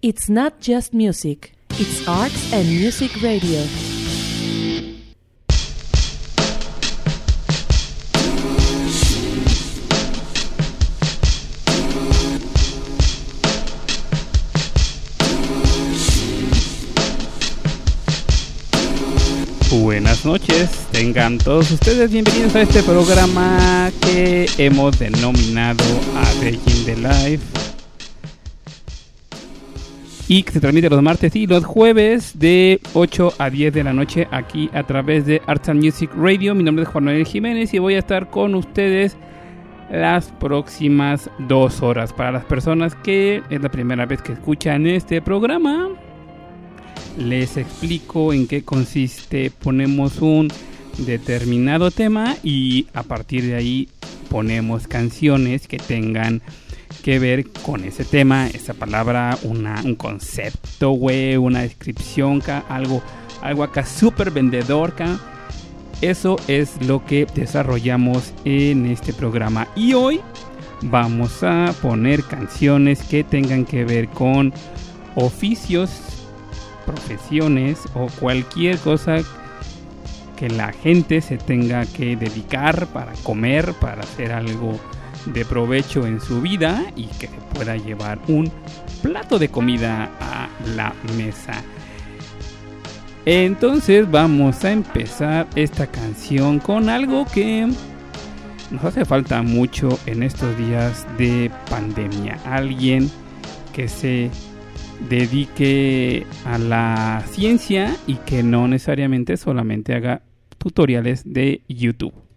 It's not just music, it's arts and music radio. Buenas noches, tengan todos ustedes bienvenidos a este programa que hemos denominado A Breaking the Life y que se transmite los martes y los jueves de 8 a 10 de la noche aquí a través de Arts and Music Radio. Mi nombre es Juan Manuel Jiménez y voy a estar con ustedes las próximas dos horas. Para las personas que es la primera vez que escuchan este programa, les explico en qué consiste. Ponemos un determinado tema y a partir de ahí ponemos canciones que tengan que ver con ese tema, esa palabra, una, un concepto, güey, una descripción, algo, algo acá súper vendedor, Eso es lo que desarrollamos en este programa. Y hoy vamos a poner canciones que tengan que ver con oficios, profesiones o cualquier cosa que la gente se tenga que dedicar para comer, para hacer algo de provecho en su vida y que pueda llevar un plato de comida a la mesa. Entonces vamos a empezar esta canción con algo que nos hace falta mucho en estos días de pandemia. Alguien que se dedique a la ciencia y que no necesariamente solamente haga tutoriales de YouTube.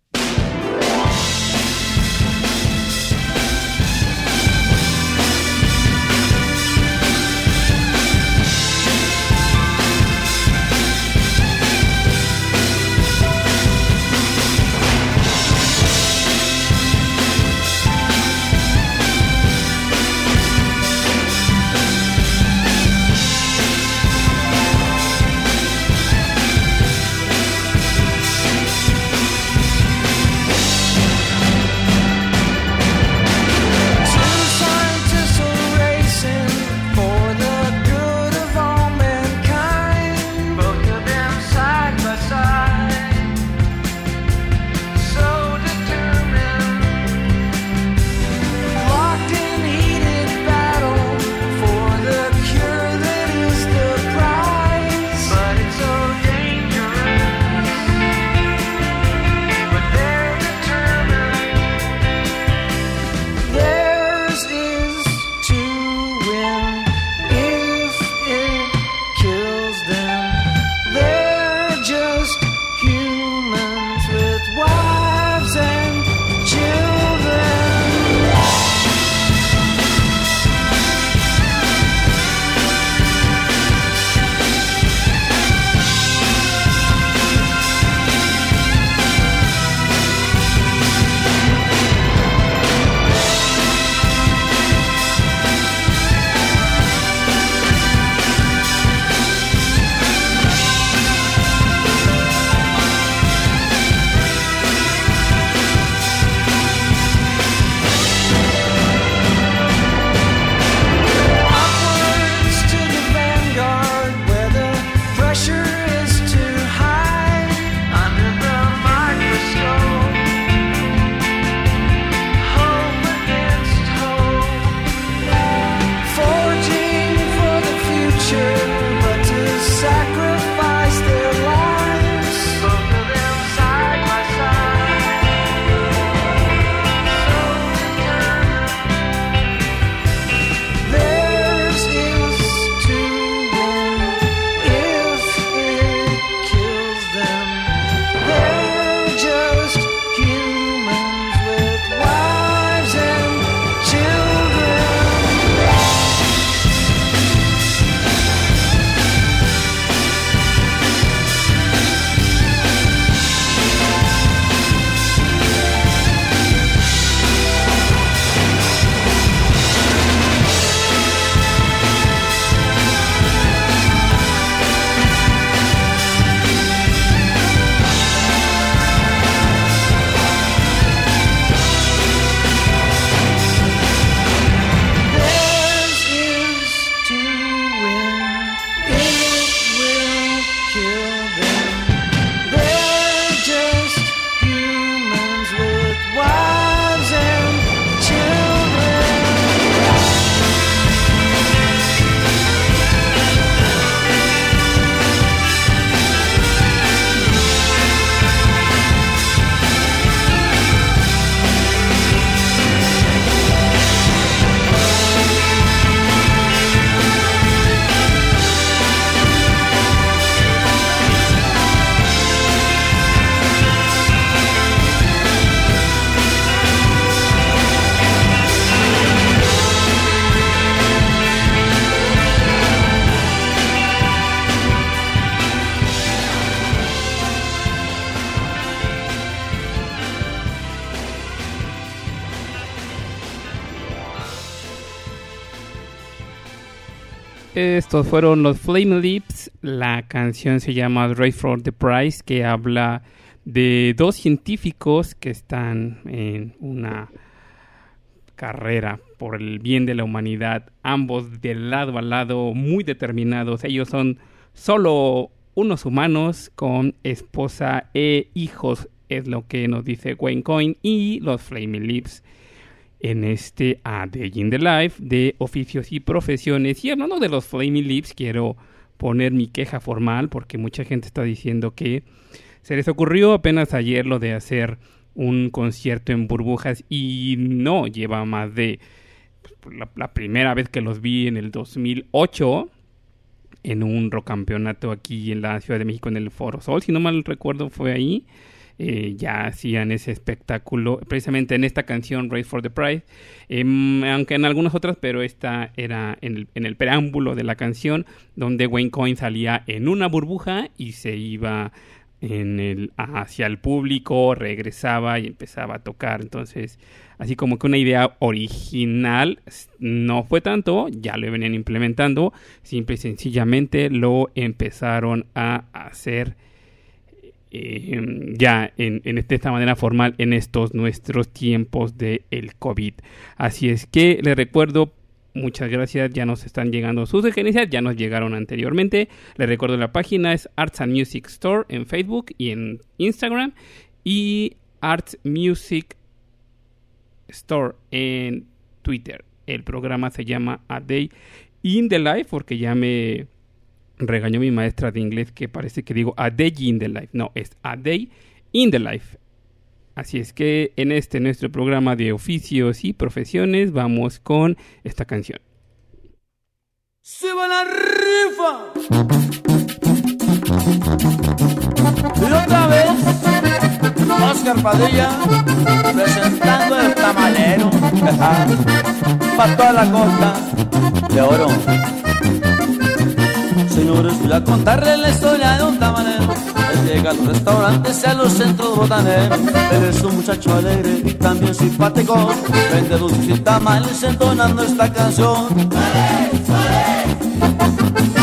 Estos fueron los Flame Lips. La canción se llama Race for the Prize, que habla de dos científicos que están en una carrera por el bien de la humanidad, ambos de lado a lado, muy determinados. Ellos son solo unos humanos con esposa e hijos, es lo que nos dice Wayne Coin y los Flaming Lips en este A Day in the Life de oficios y profesiones. Y hablando de los Flaming Lips, quiero poner mi queja formal porque mucha gente está diciendo que se les ocurrió apenas ayer lo de hacer un concierto en burbujas y no lleva más de pues, la, primera vez que los vi en el 2008 en un rock campeonato aquí en la Ciudad de México en el Foro Sol, si no mal recuerdo fue ahí. Eh, ya hacían ese espectáculo, precisamente en esta canción Race for the Pride, em, aunque en algunas otras, pero esta era en el, en el, preámbulo de la canción, donde Wayne Coyne salía en una burbuja y se iba en el, hacia el público, regresaba y empezaba a tocar. Entonces, así como que una idea original no fue tanto, ya lo venían implementando, simple y sencillamente lo empezaron a hacer eh, ya en, de esta manera formal en estos nuestros tiempos de el COVID. Así es que les recuerdo Muchas gracias, ya nos están llegando sus sugerencias, ya nos llegaron anteriormente. Les recuerdo la página es Arts and Music Store en Facebook y en Instagram y Arts Music Store en Twitter. El programa se llama A Day in the Life porque ya me regañó mi maestra de inglés que parece que digo A Day in the Life. No, es A Day in the Life. Así es que en este nuestro programa de oficios y profesiones vamos con esta canción. ¡Suba la rifa! Y otra vez, Oscar Padilla presentando el tamalero para toda la costa de oro. Señores, voy a contarle la historia de un tamalero llega a los restaurantes y a los centros botaneros. Eres un muchacho alegre y también simpático. Vende dulces y tamales entonando esta canción. florete,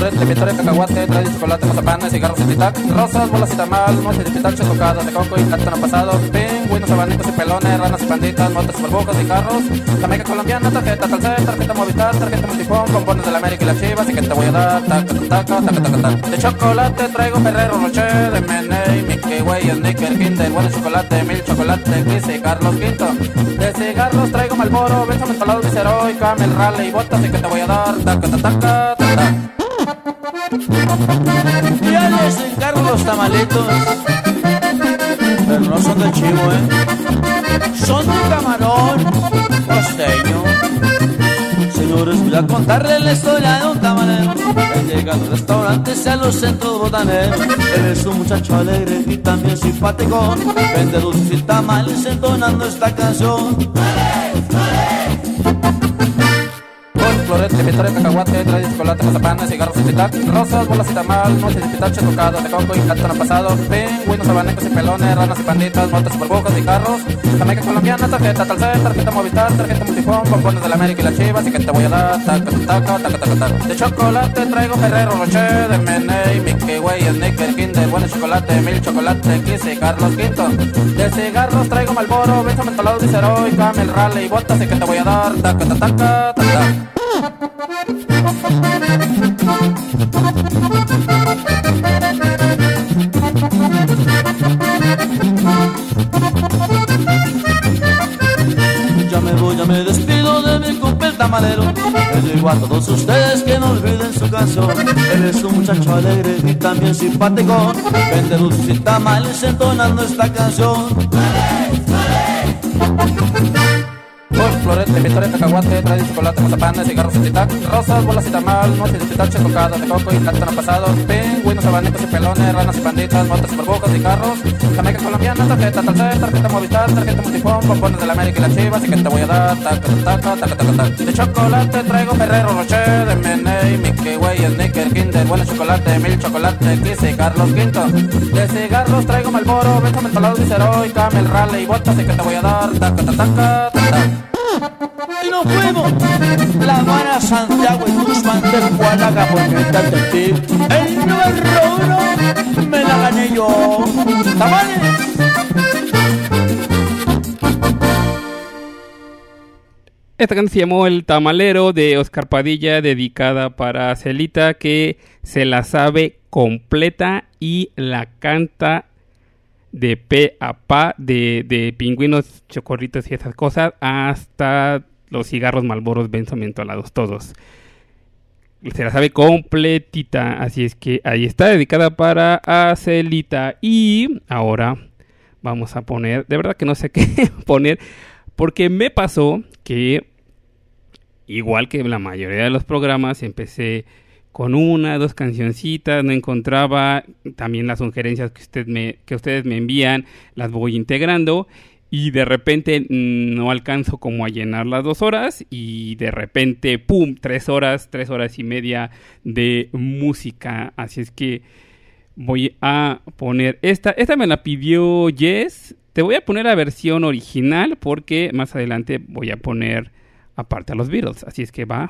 pintura de cacahuate, trae chocolate, mazapán, cigarros titac, rosas, bolas y tamal, motes de pitache, tocadas de coco y plátano pasado, pingüinos, abanicos y pelones, ranas y panditas, motos, burbujas y carros, jamaica colombiana, tarjeta talcel, tarjeta movistar, tarjeta multifón, compones de la América y las chivas, y que te voy a dar, taca, taca, taca, taca, taca. De chocolate traigo Ferrero Rocher, Meney, Mickey Way, Snicker, Kinder, bueno chocolate, mil chocolate, Kiss y Carlos Quinto. De cigarros traigo Malboro, Benjamin Palado, Vicero y Camel Raleigh, botas y que te voy a dar, taca, taca, taca, taca. Ya les encargo los tamalitos. Pero no son de chivo, ¿eh? Son de camarón costeño. Señores, voy a contarles la historia de un tamalero que llega a los restaurantes y a los centros botaneros. Eres un muchacho alegre y también simpático. Vende dulces y tamales entonando esta canción. Florete, victoria, cacahuate, trae chocolate, mazapanes, cigarros y titac, rosas, bolas y tamal, noches de pitache, tocadas de coco y plátano pasado, pingüinos, abanicos y pelones, ranas y panditas, motos, superbocas y carros, jamaica colombiana, tarjeta talcel, tarjeta movistar, tarjeta multifón, pompones de la América y las chivas, y que te voy a dar, taca, taca, taca, taca, taca. De chocolate traigo Ferrero Rocher, de Meney, Mickey Way, Snicker, Kinder, buen chocolate, mil chocolate, y Carlos Quinto. De cigarros traigo Malboro, Benjamin Palado, Dicero y Camel Raleigh, botas, y que te voy a dar, taca, taca, taca, taca. Ya me voy, ya me despido de mi compa tamalero. Le digo a todos ustedes que no olviden su canción. Eres un muchacho alegre y también simpático. Vende dulces y tamales entonando esta canción florete, victoria, cacahuate, trae chocolate, mazapanes, cigarros y titac, rosas, bolas y tamal, noches de pitache, tocadas de coco y plátano pasado, pingüinos, abanicos y pelones, ranas y panditas, motos, superbocas y carros, jamaica colombiana, tarjeta talcel, tarjeta movistar, tarjeta multifón, pompones de la América y las chivas, y que te voy a dar, taca, taca, taca, taca, taca. De chocolate traigo Ferrero Rocher, de Meney, Mickey Way, Snicker, Kinder, bueno chocolate, mil chocolate, Kiss y Carlos Quinto. De cigarros traigo Malboro, Benjamin Palado, Viceroy, Camel Raleigh y botas, y que te voy a dar, taca, taca, taca, taca. Y nos fuimos. La Habana, Santiago y Tuxpan de Juanaga por mental de ti. El número uno me la gané yo. ¡Tamales! Esta canción se llamó El Tamalero de Oscar Padilla, dedicada para Celita, que se la sabe completa y la canta de pe a pa, de, de pingüinos, chocorritos y esas cosas, hasta los cigarros malboros benzo mentolados, todos. Se la sabe completita, así es que ahí está, dedicada para Celita. Y ahora vamos a poner, de verdad que no sé qué poner, porque me pasó que, igual que la mayoría de los programas, empecé con una, dos cancioncitas, no encontraba también las sugerencias que, usted me, que ustedes me envían, las voy integrando y de repente mm, no alcanzo como a llenar las dos horas y de repente, ¡pum!, tres horas, tres horas y media de música. Así es que voy a poner esta, esta me la pidió Jess, te voy a poner la versión original porque más adelante voy a poner aparte a los Beatles, así es que va.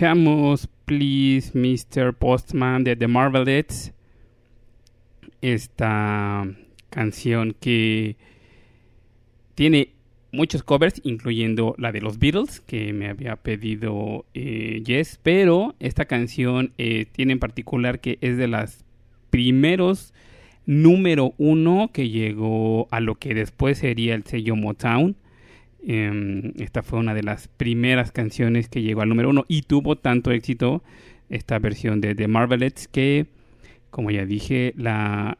Escuchamos Please Mr. Postman de The Marvelettes. Esta canción que tiene muchos covers, incluyendo la de los Beatles, que me había pedido eh, Jess, pero esta canción eh, tiene en particular que es de las primeros número uno que llegó a lo que después sería el sello Motown. Em, esta fue una de las primeras canciones que llegó al número uno y tuvo tanto éxito esta versión de The Marvelettes que, como ya dije, la,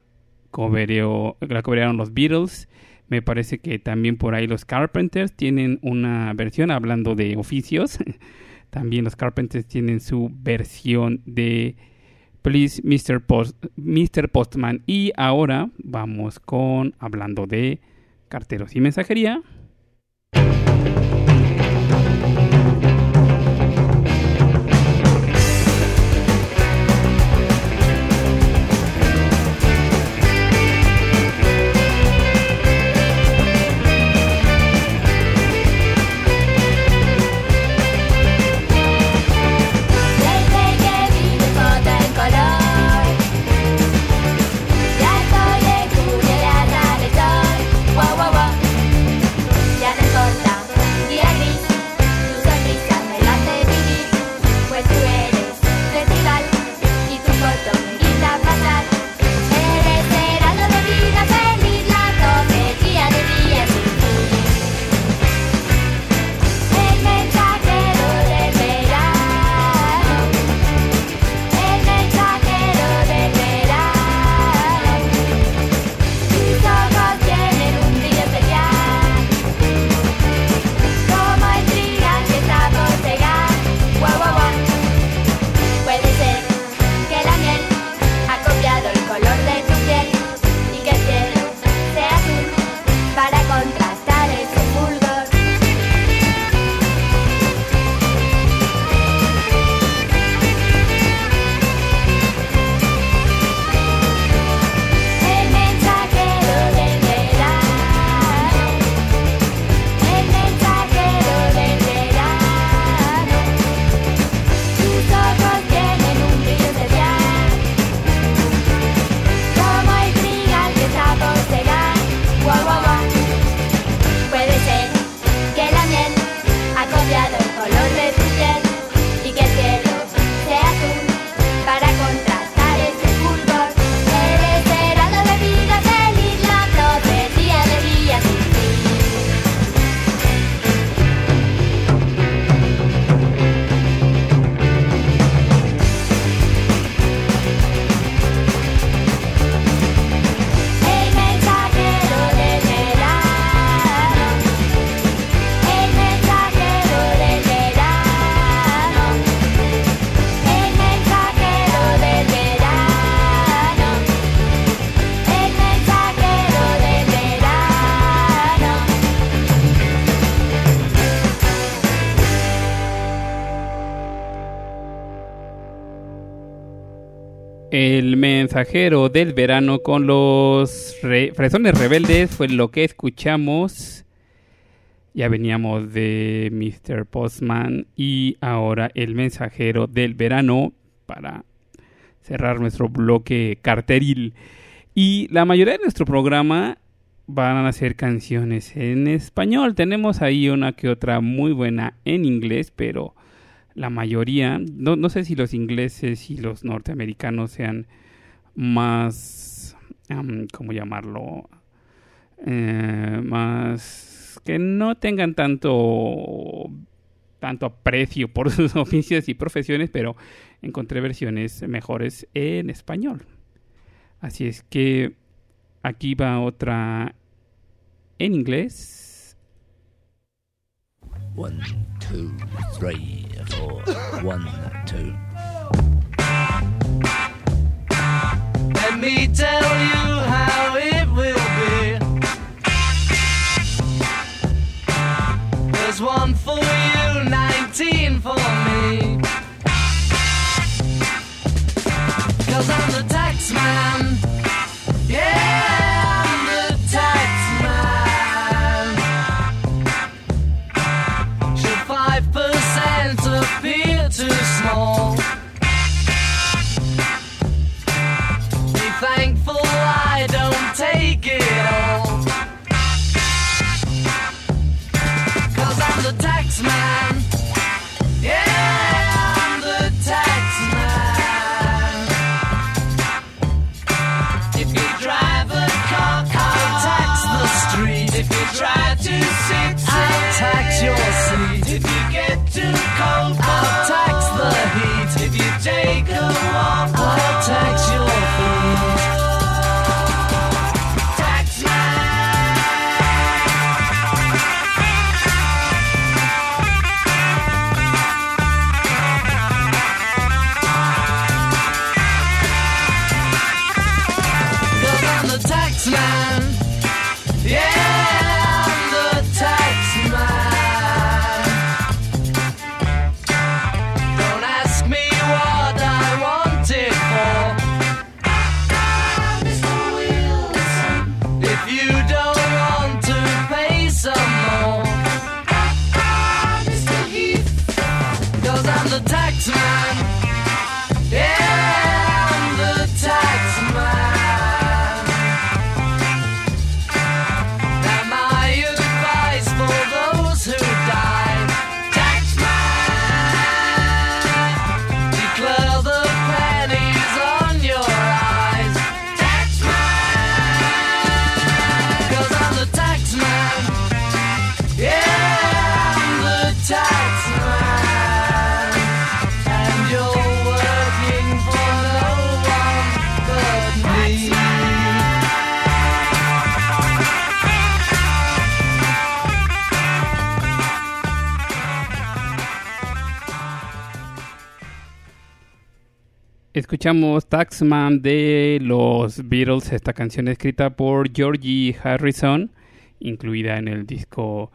cobereó, la los Beatles. Me parece que también por ahí los Carpenters tienen una versión hablando de oficios. también los Carpenters tienen su versión de Please Mr. Post, Mr. Postman. Y ahora vamos con hablando de carteros y mensajería. El mensajero del verano con los re- fresones rebeldes fue lo que escuchamos. Ya veníamos de Mr. Postman y ahora el mensajero del verano para cerrar nuestro bloque carteril. Y la mayoría de nuestro programa van a ser canciones en español. Tenemos ahí una que otra muy buena en inglés, pero la mayoría, no, no sé si los ingleses y los norteamericanos sean más, am, ¿cómo llamarlo? Eh, más que no tengan tanto tanto aprecio por sus oficios y profesiones, pero encontré versiones mejores en español. Así es que aquí va otra en inglés. One, two, three, four. One, two. Me tell you how it will be. There's one for you, Escuchamos Taxman de los Beatles, esta canción escrita por Georgie Harrison, incluida en el disco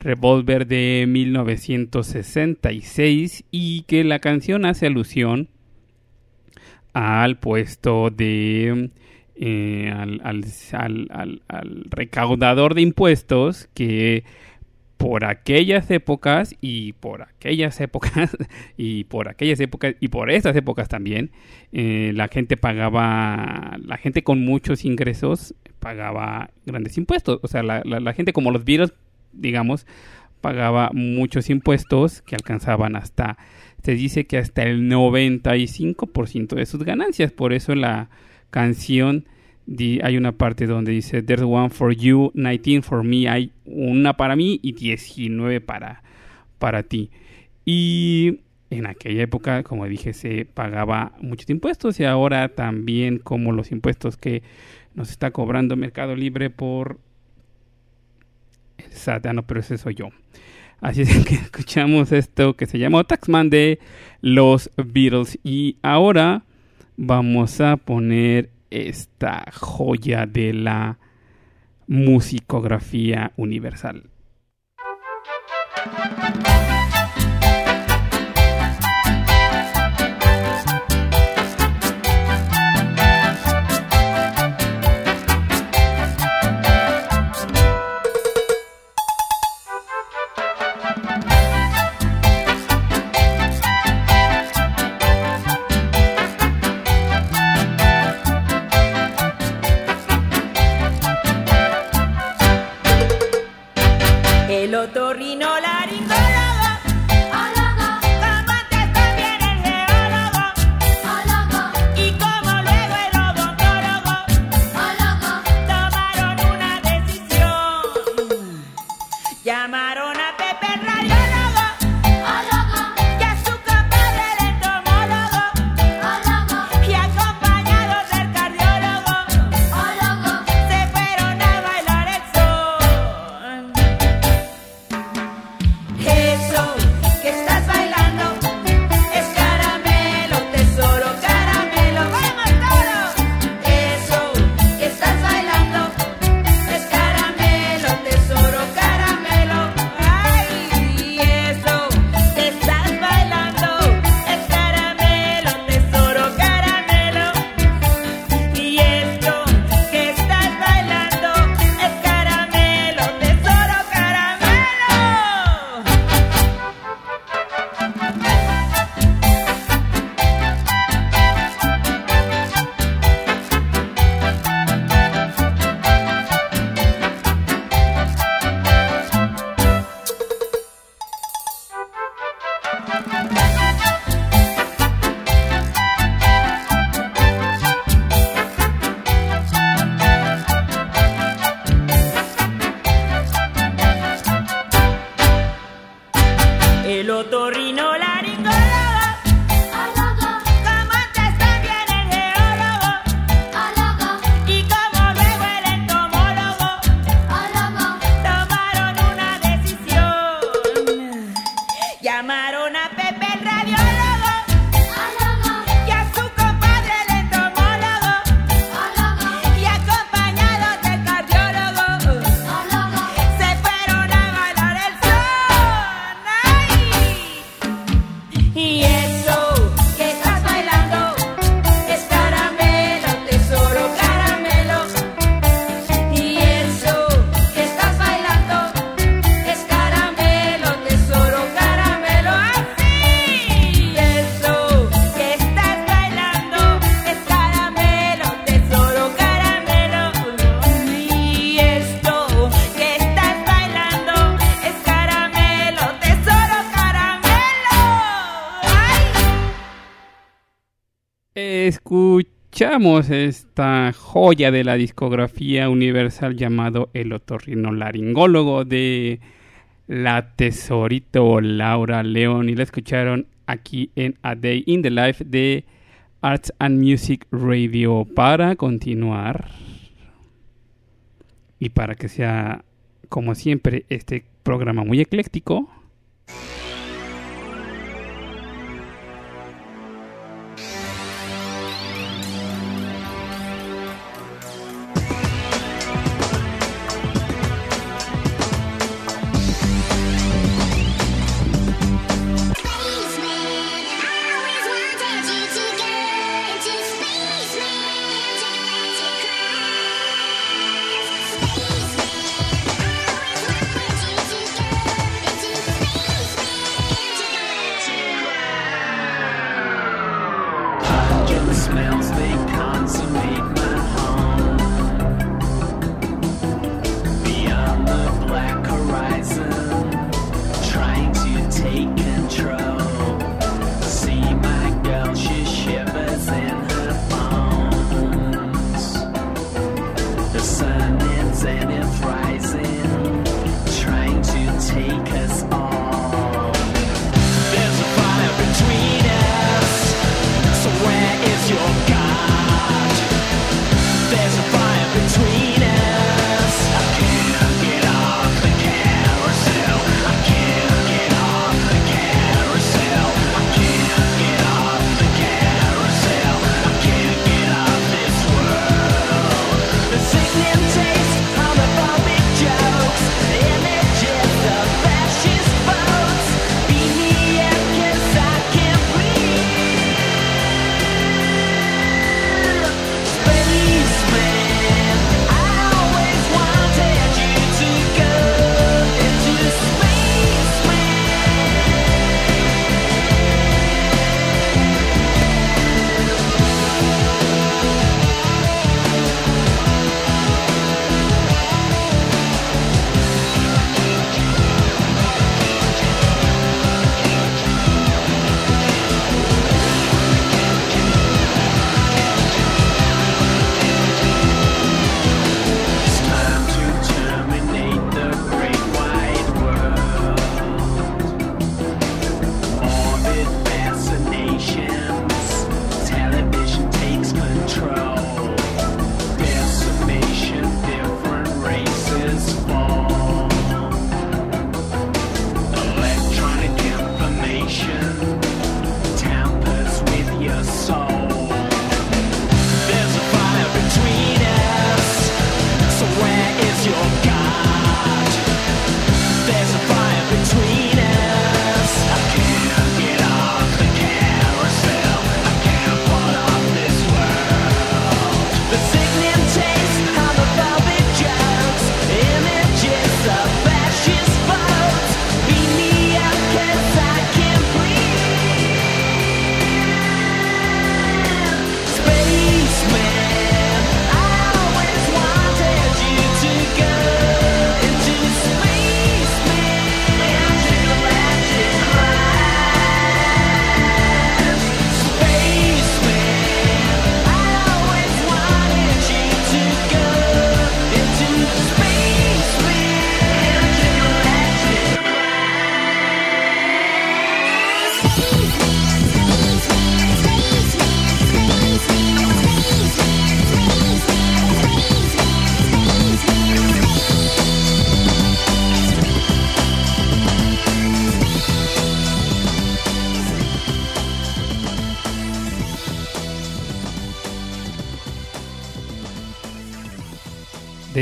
Revolver de 1966 y que la canción hace alusión al puesto de eh, al, al- al- al- al recaudador de impuestos que por aquellas épocas y por aquellas épocas y por aquellas épocas y por estas épocas también eh, la gente pagaba la gente con muchos ingresos pagaba grandes impuestos. O sea la, la- la gente como los Beatles digamos pagaba muchos impuestos que alcanzaban hasta se dice que hasta el 95% de sus ganancias. Por eso la canción hay una parte donde dice There's one for you, 19 for me. Hay una para mí y 19 para, para ti. Y en aquella época, como dije, se pagaba muchos impuestos y ahora también como los impuestos que nos está cobrando Mercado Libre por el SAT. No, pero ese soy yo. Así es que escuchamos esto que se llamó Taxman de los Beatles. Y ahora vamos a poner esta joya de la musicografía universal. Escuchamos esta joya de la discografía universal llamado El otorrinolaringólogo de la tesorito Laura León y la escucharon aquí en A Day in the Life de Arts and Music Radio. Para continuar y para que sea como siempre este programa muy ecléctico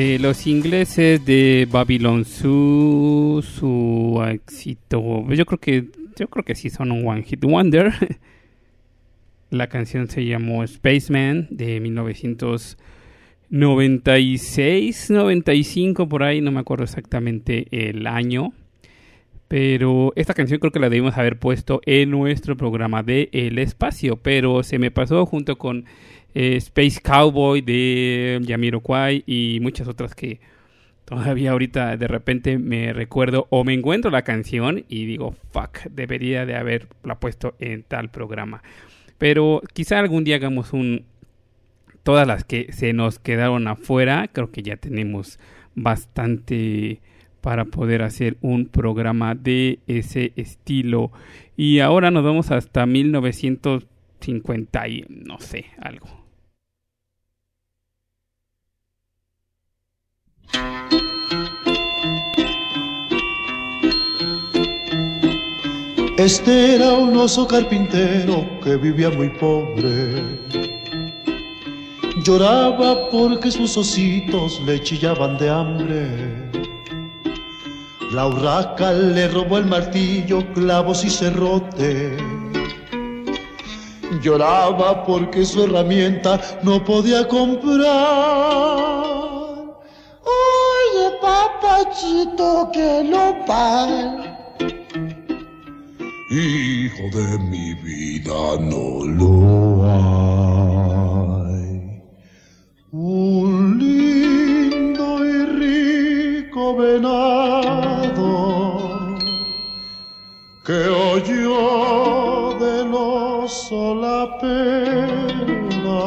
de los ingleses de Babylon Zoo, su éxito, yo creo que yo creo que sí son un one hit wonder. La canción se llamó Spaceman de 1996, 95 por ahí, no me acuerdo exactamente el año. Pero esta canción creo que la debimos haber puesto en nuestro programa de El Espacio, pero se me pasó junto con eh, Space Cowboy de Jamiroquai y muchas otras que todavía ahorita de repente me recuerdo o me encuentro la canción y digo, fuck, debería de haberla puesto en tal programa. Pero quizá algún día hagamos un, todas las que se nos quedaron afuera, creo que ya tenemos bastante para poder hacer un programa de ese estilo. Y ahora nos vamos hasta 1950 y no sé, algo. Este era un oso carpintero que vivía muy pobre. Lloraba porque sus ositos le chillaban de hambre. La urraca le robó el martillo, clavos y cerrote. Lloraba porque su herramienta no podía comprar. Oye, papachito, que lo pal. Hijo de mi vida, no lo hay. Un lindo y rico venado que oyó del oso la pena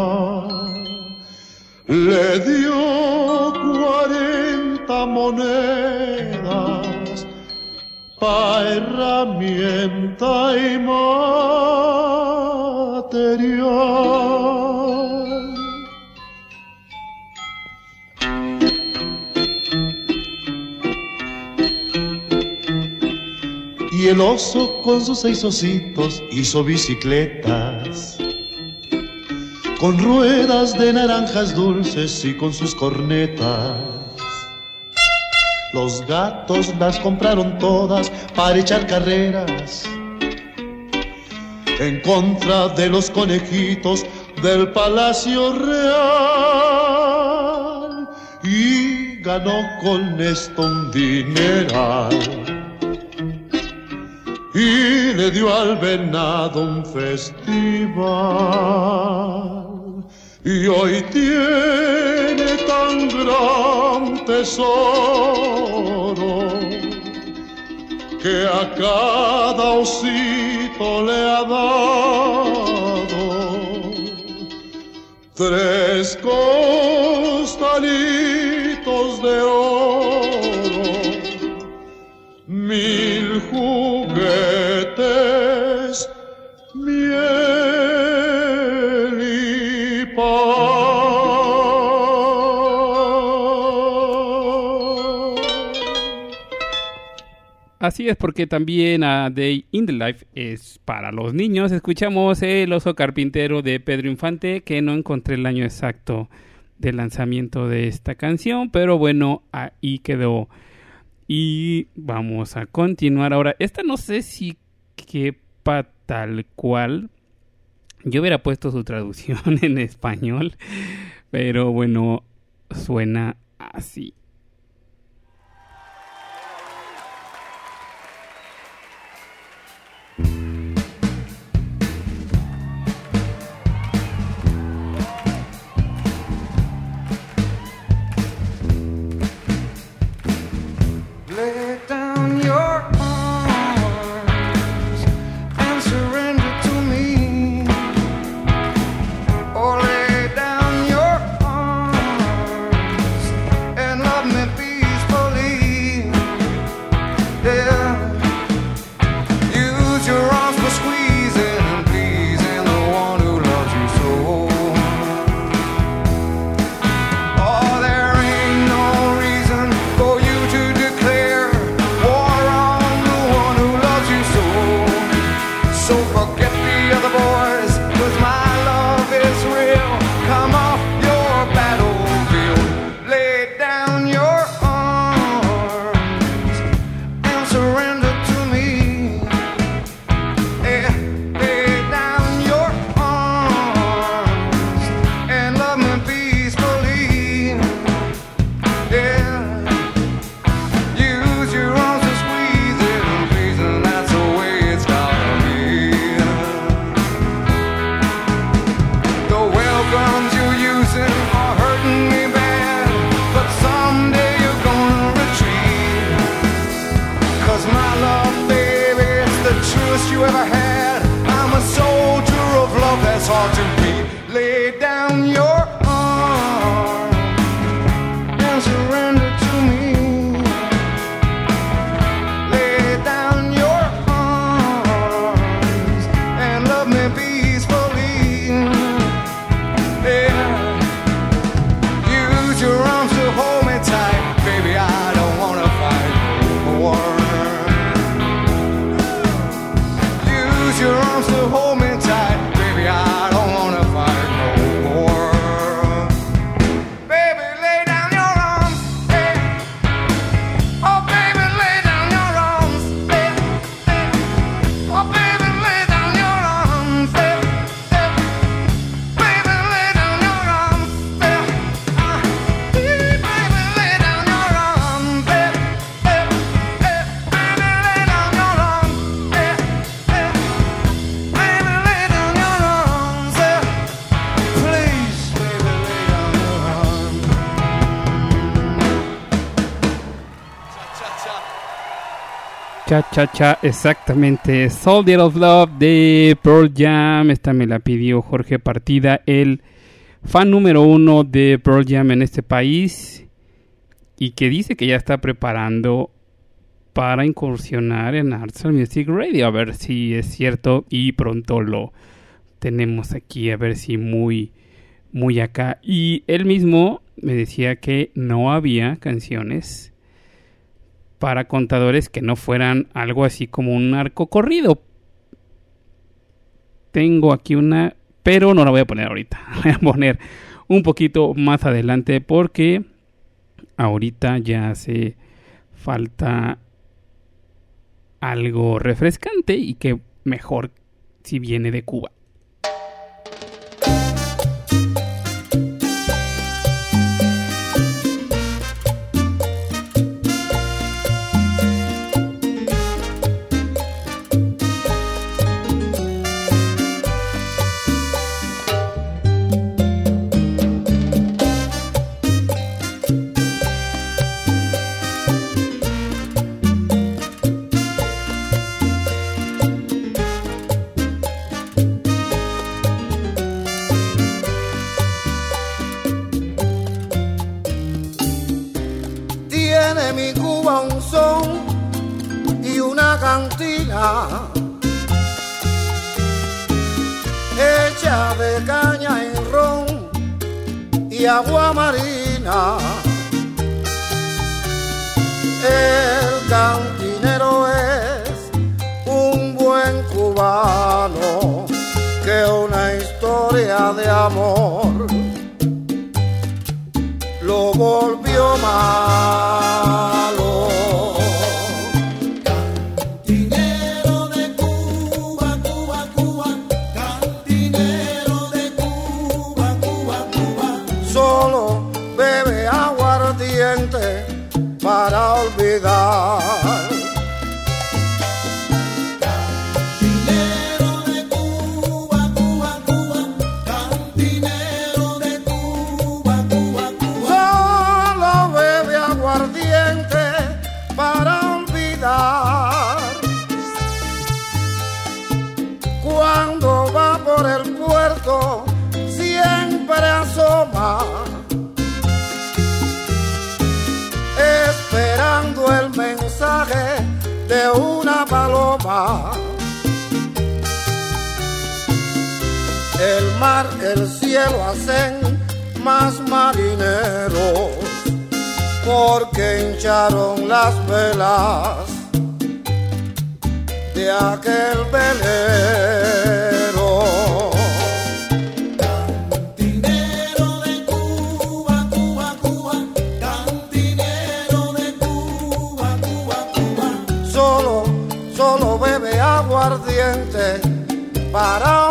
le dio cuarenta monedas pa' herramienta y material. Y el oso con sus seis ositos hizo bicicletas con ruedas de naranjas dulces y con sus cornetas. Los gatos las compraron todas para echar carreras en contra de los conejitos del Palacio Real y ganó con esto un dineral y le dio al venado un festival. Y hoy tiene tan gran tesoro que a cada osito le ha dado tres costalitos de oro mil Así es porque también a Day in the Life es para los niños. Escuchamos El oso carpintero de Pedro Infante, que no encontré el año exacto del lanzamiento de esta canción, pero bueno, ahí quedó. Y vamos a continuar ahora. Esta no sé si quepa tal cual. Yo hubiera puesto su traducción en español, pero bueno, suena así. Cha, cha, cha, exactamente. Soldier of Love de Pearl Jam. Esta me la pidió Jorge Partida, el fan número uno de Pearl Jam en este país. Y que dice que ya está preparando para incursionar en Arts Music Radio. A ver si es cierto y pronto lo tenemos aquí. A ver si muy, muy acá. Y él mismo me decía que no había canciones para contadores que no fueran algo así como un arco corrido. Tengo aquí una, pero no la voy a poner ahorita. La voy a poner un poquito más adelante porque ahorita ya hace falta algo refrescante y que mejor si viene de Cuba. Cantina hecha de caña en ron y agua marina. El cantinero es un buen cubano que una historia de amor lo volvió malo. Hacen más marineros porque hincharon las velas de aquel velero. Cantinero de Cuba, Cuba, Cuba, cantinero de Cuba, Cuba, Cuba. Solo, solo bebe aguardiente para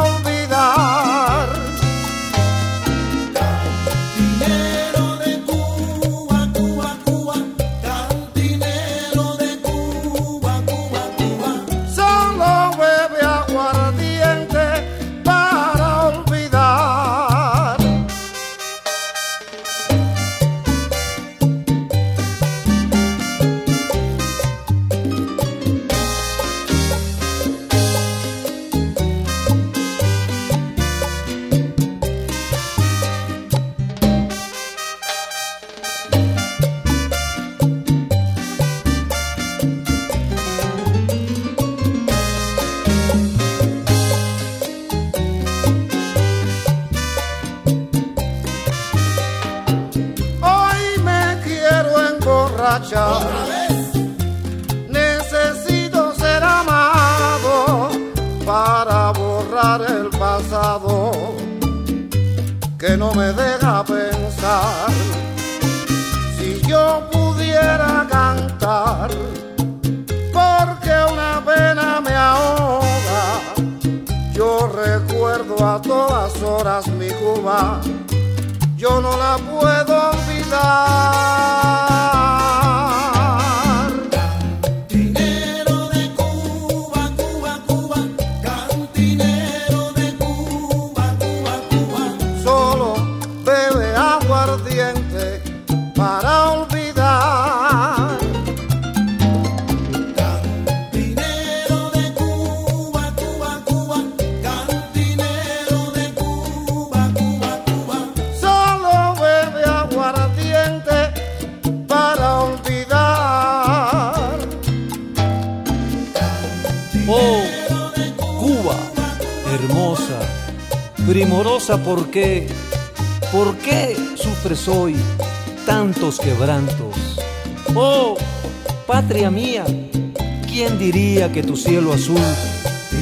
Primorosa, ¿por qué? ¿Por qué sufres hoy tantos quebrantos? Oh, patria mía, ¿quién diría que tu cielo azul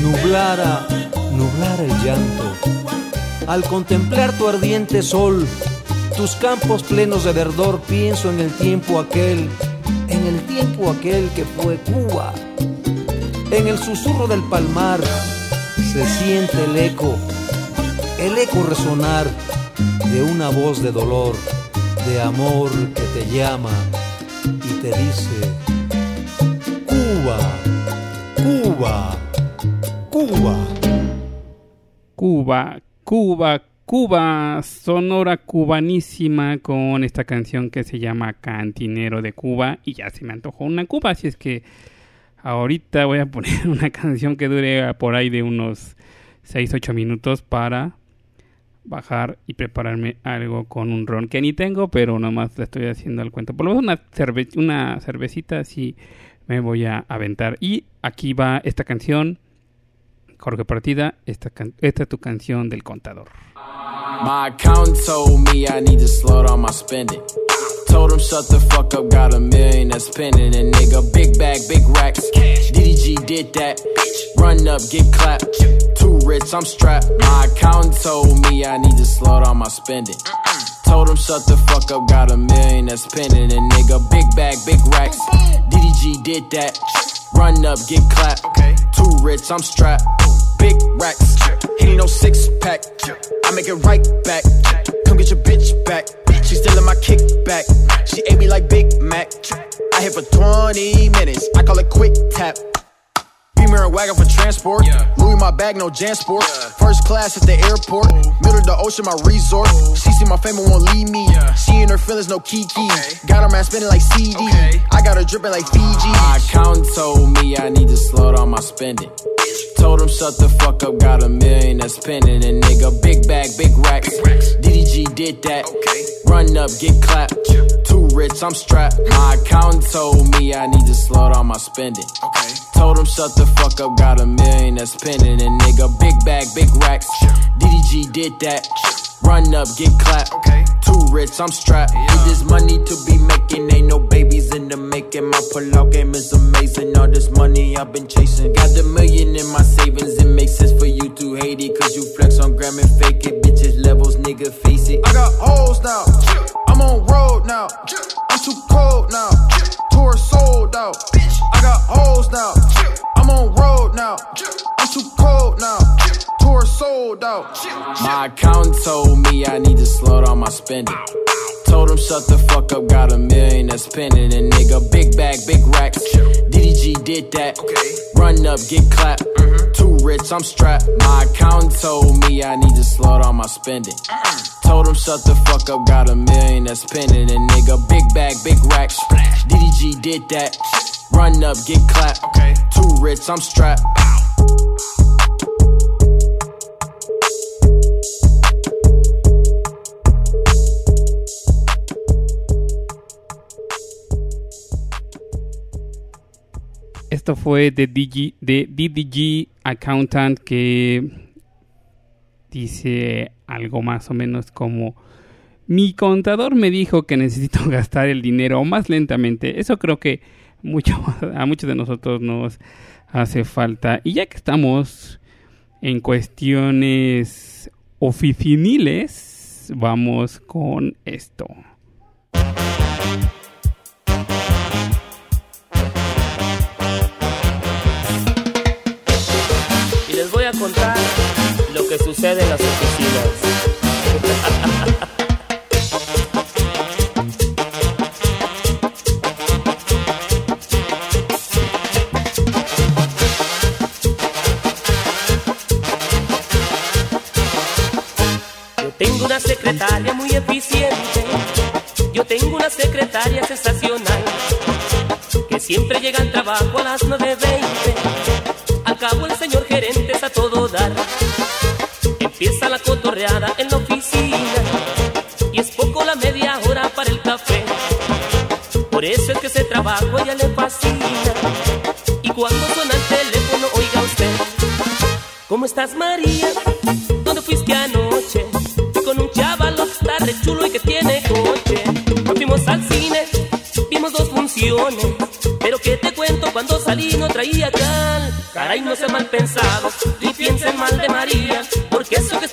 nublara, nublara el llanto? Al contemplar tu ardiente sol, tus campos plenos de verdor, pienso en el tiempo aquel, en el tiempo aquel que fue Cuba. En el susurro del palmar se siente el eco, el eco resonar de una voz de dolor, de amor que te llama y te dice, Cuba, Cuba, Cuba. Cuba, Cuba, Cuba, sonora cubanísima con esta canción que se llama Cantinero de Cuba y ya se me antojó una Cuba, así es que ahorita voy a poner una canción que dure por ahí de unos 6-8 minutos para bajar y prepararme algo con un ron que ni tengo, pero nomás le estoy haciendo el cuento. Por lo menos una, cerve- una cervecita así me voy a aventar. Y aquí va esta canción, Jorge Partida, esta, esta es tu canción del contador. My accountant told me I need to slow down my spending. Told him shut the fuck up, got a million that's spending. And nigga, big bag, big racks. DDG did that. Run up, get clapped. Too rich, I'm strapped. My accountant told me I need to slow down my spending. Told him shut the fuck up, got a million that's spending. And nigga, big bag, big racks. DDG did that. Run up, get clapped. Too rich, I'm strapped. Big racks. Ain't no six pack. I make it right back. Come get your bitch back. She still in my kickback. She ate me like Big Mac. I hit for 20 minutes. I call it quick tap. Beamer and wagon for transport. Louis my bag, no Jansport. First class at the airport. Middle of the ocean, my resort. She see my fame and won't leave me. She in her feelings, no Kiki. Got her man spinning like CD. I got her dripping like Fiji. My accountant told me I need to slow down my spending. Told him shut the fuck up, got a million that's spending. And nigga, big bag, big racks. DDG did that. Okay. Run up, get clapped. Too rich, I'm strapped. My accountant told me I need to slow down my spending. Told him shut the fuck up, got a million that's spending. And nigga, big bag, big racks. DDG did that. Run up, get clapped. Too rich, I'm strapped. With this money to be making, ain't no babies in the making. My pull-out game is amazing. All this money I've been chasing. Got a million in my savings. It makes sense for you to hate it. Cause you flex on gram and fake it. Bitches levels, nigga, face it. I got hoes now. I'm on road now. I'm too cold now. Tour sold out. I got hoes now. I'm on road now. I'm too cold now. Tour sold out. My accountant told me I need to slow down my spending. Told him shut the fuck up, got a million that's spending. And nigga, big bag, big racks. DDG did that. Run up, get clapped. Mm-hmm. Too rich, I'm strapped. My accountant told me I need to slow down my spending. Told him shut the fuck up, got a million that's spending. And nigga, big bag, big racks. DDG did that. Run up, get clapped. Too rich, I'm strapped. Esto fue de, DG, de DDG Accountant que dice algo más o menos como mi contador me dijo que necesito gastar el dinero más lentamente. Eso creo que mucho, a muchos de nosotros nos hace falta. Y ya que estamos en cuestiones oficiniles, vamos con esto. y les voy a contar lo que sucede en las oficinas. secretaria muy eficiente. Yo tengo una secretaria sensacional. Que siempre llega al trabajo a las 9.20. Al cabo el señor gerente es a todo dar. Empieza la cotorreada en la oficina. Y es poco la media hora para el café. Por eso es que ese trabajo ella le fascina. Y cuando suena el teléfono, oiga usted. ¿Cómo estás María? Re chulo y que tiene coche. Nos fuimos al cine, vimos dos funciones. Pero que te cuento cuando salí no traía cal. Caray, no sean mal pensados, ni piensen mal de María. Porque eso que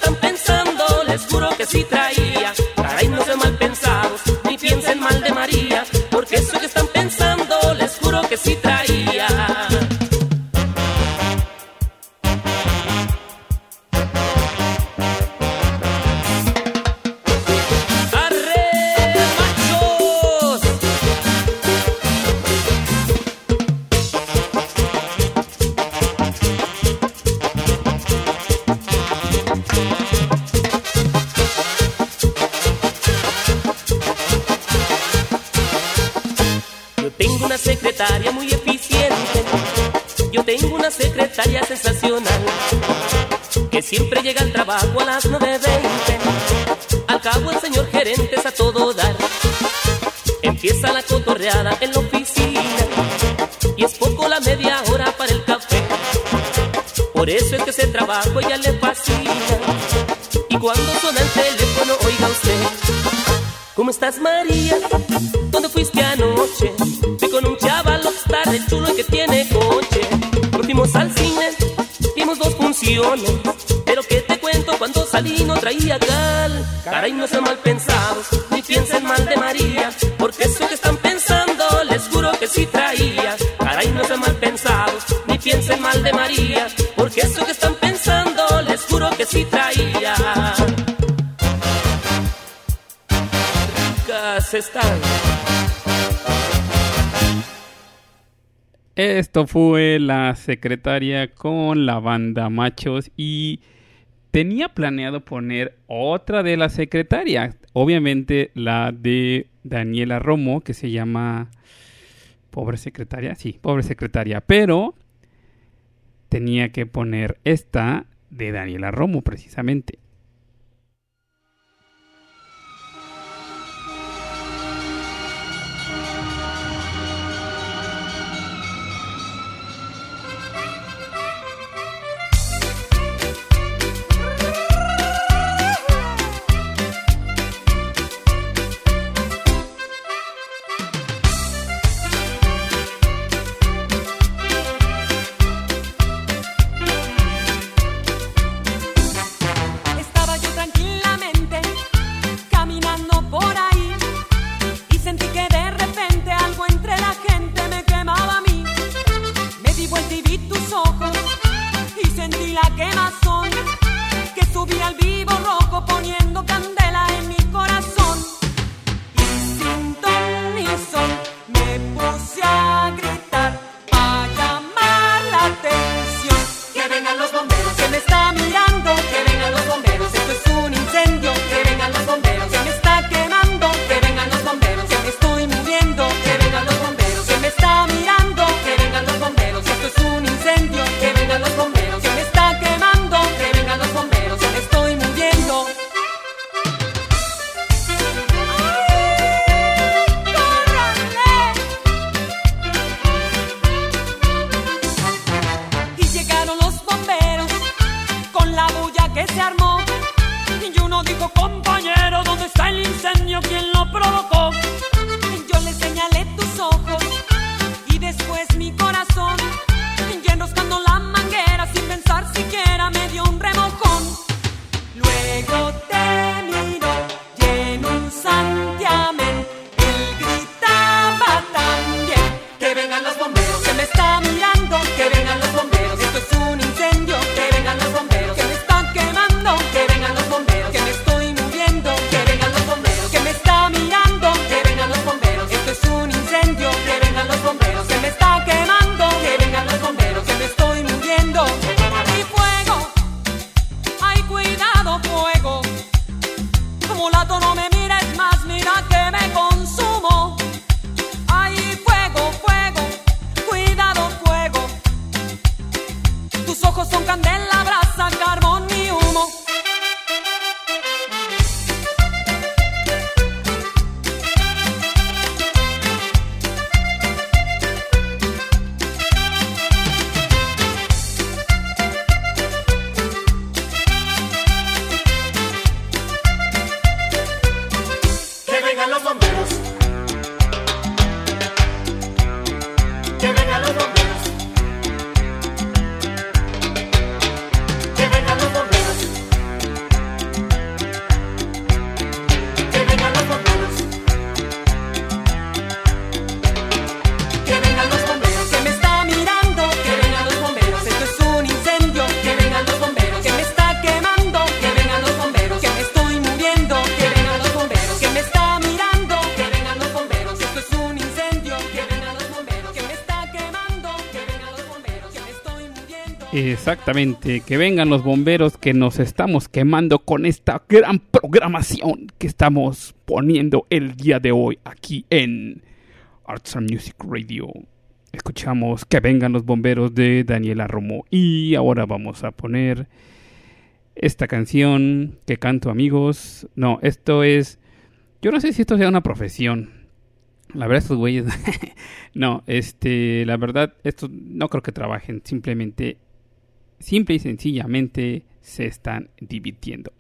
le. Y cuando suena el teléfono, oiga usted. ¿Cómo estás, María? ¿Dónde fuiste anoche? Fui con un chaval re chulo y que tiene coche. Nos fuimos al cine, vimos dos funciones. Pero que te cuento cuando salí no traía cal. Caray, no sean mal pensados, Esto fue la secretaria con la banda Machos y tenía planeado poner otra de las secretarias, obviamente la de Daniela Romo, que se llama Pobre Secretaria, sí, Pobre Secretaria, pero tenía que poner esta de Daniela Romo precisamente. Que vengan los bomberos que nos estamos quemando con esta gran programación que estamos poniendo el día de hoy aquí en Arts and Music Radio. Escuchamos que vengan los bomberos de Daniela Romo y ahora vamos a poner esta canción que canto amigos. No, esto es... Yo no sé si esto sea una profesión, la verdad, estos güeyes. no, este, la verdad, estos no creo que trabajen. Simplemente simple y sencillamente se están divirtiendo.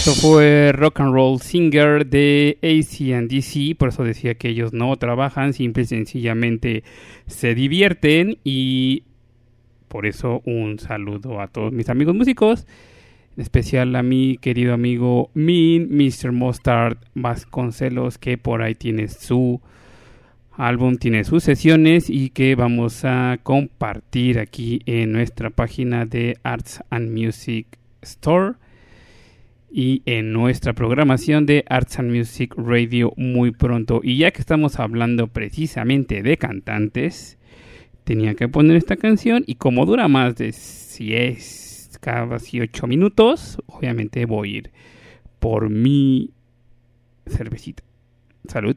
Esto fue Rock and Roll Singer de ACDC, por eso decía que ellos no trabajan, simple y sencillamente se divierten y por eso un saludo a todos mis amigos músicos, en especial a mi querido amigo Min, Mr. Mustard Vasconcelos, que por ahí tiene su álbum, tiene sus sesiones y que vamos a compartir aquí en nuestra página de Arts and Music Store y en nuestra programación de Arts and Music Radio muy pronto. Y ya que estamos hablando precisamente de cantantes, tenía que poner esta canción y como dura más de 10, casi 8 minutos, obviamente voy a ir por mi cervecita. Salud.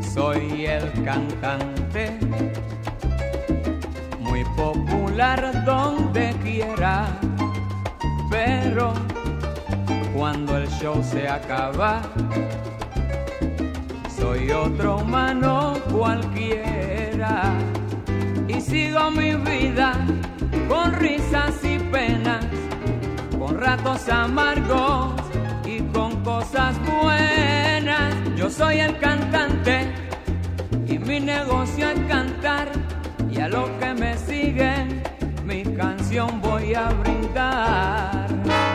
Soy el cantante muy popular donde quiera, pero cuando el show se acaba, soy otro humano cualquiera y sigo mi vida con risas y penas, con ratos amargos y con cosas buenas. Yo soy el cantante y mi negocio es cantar y a los que me siguen mi canción voy a brindar.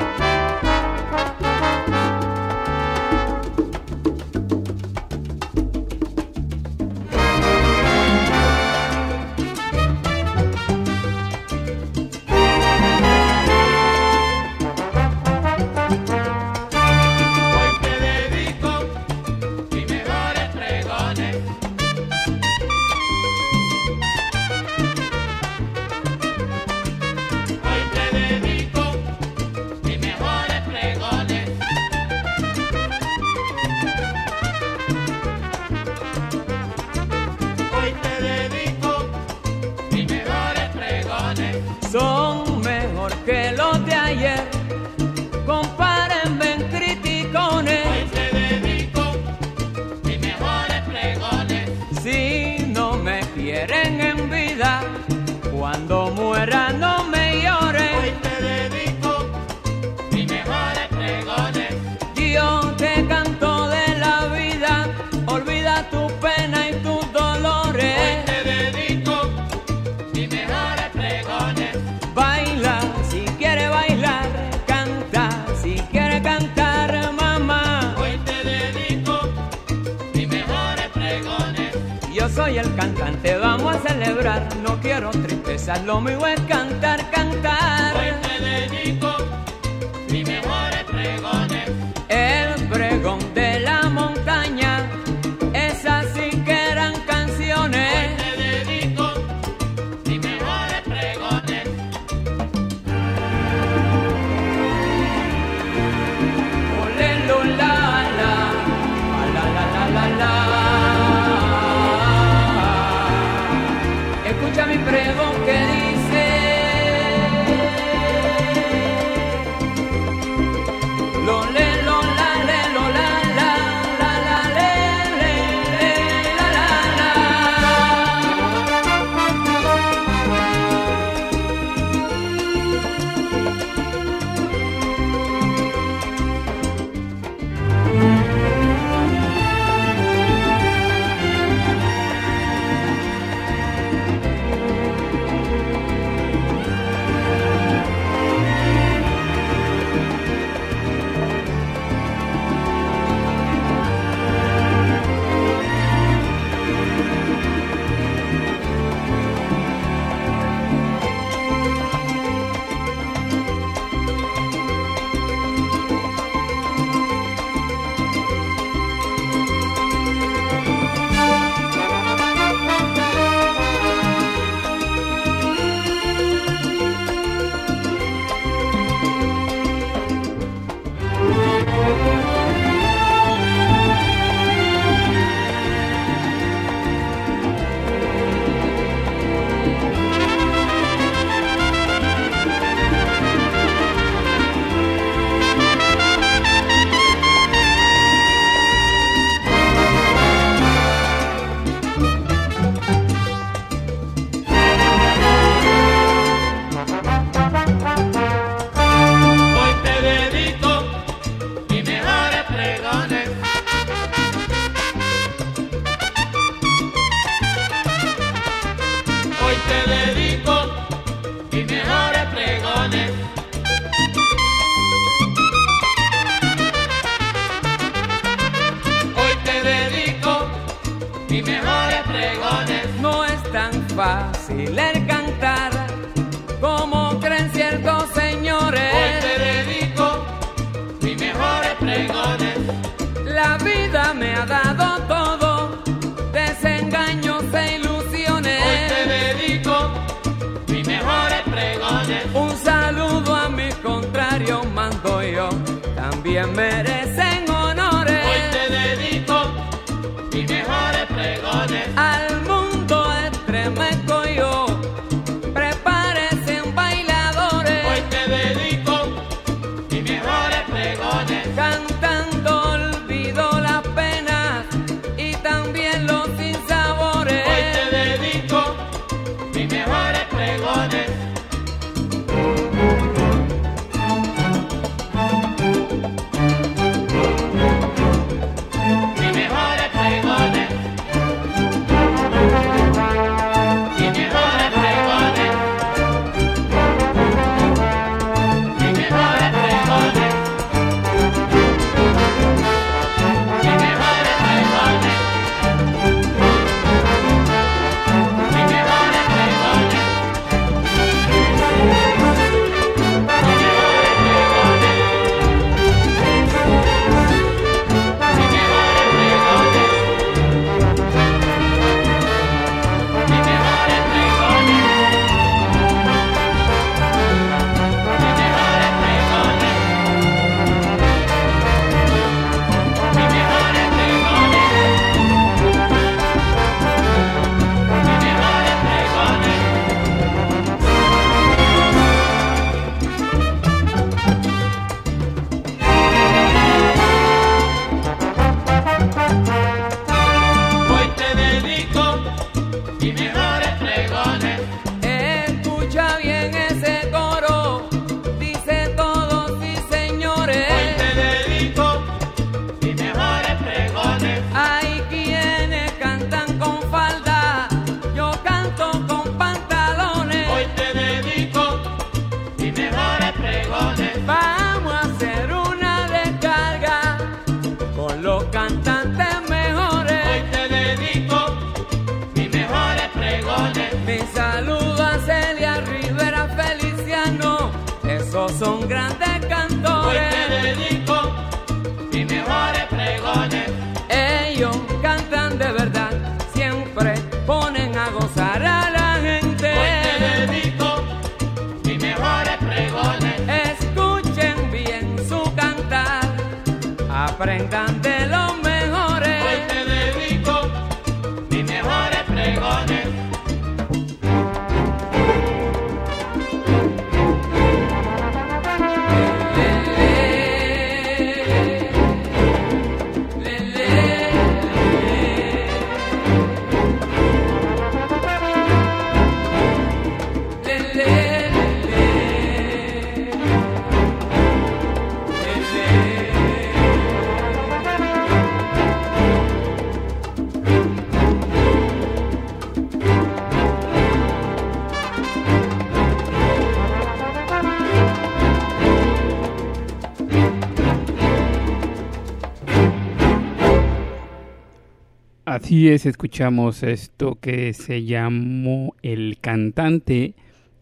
Así es, escuchamos esto que se llamó El Cantante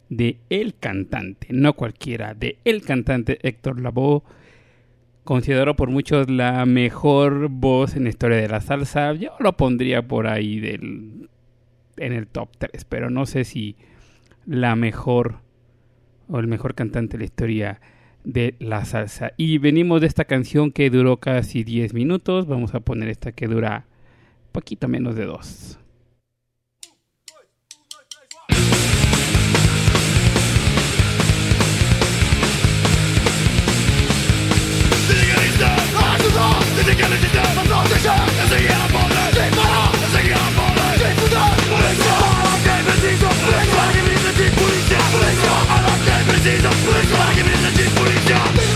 de El Cantante, no cualquiera, de El Cantante Héctor Lavoe, considerado por muchos la mejor voz en la historia de la salsa. Yo lo pondría por ahí del, en el top 3, pero no sé si la mejor o el mejor cantante de la historia de la salsa. Y venimos de esta canción que duró casi 10 minutos, vamos a poner esta que dura poquito menos de dos. Esto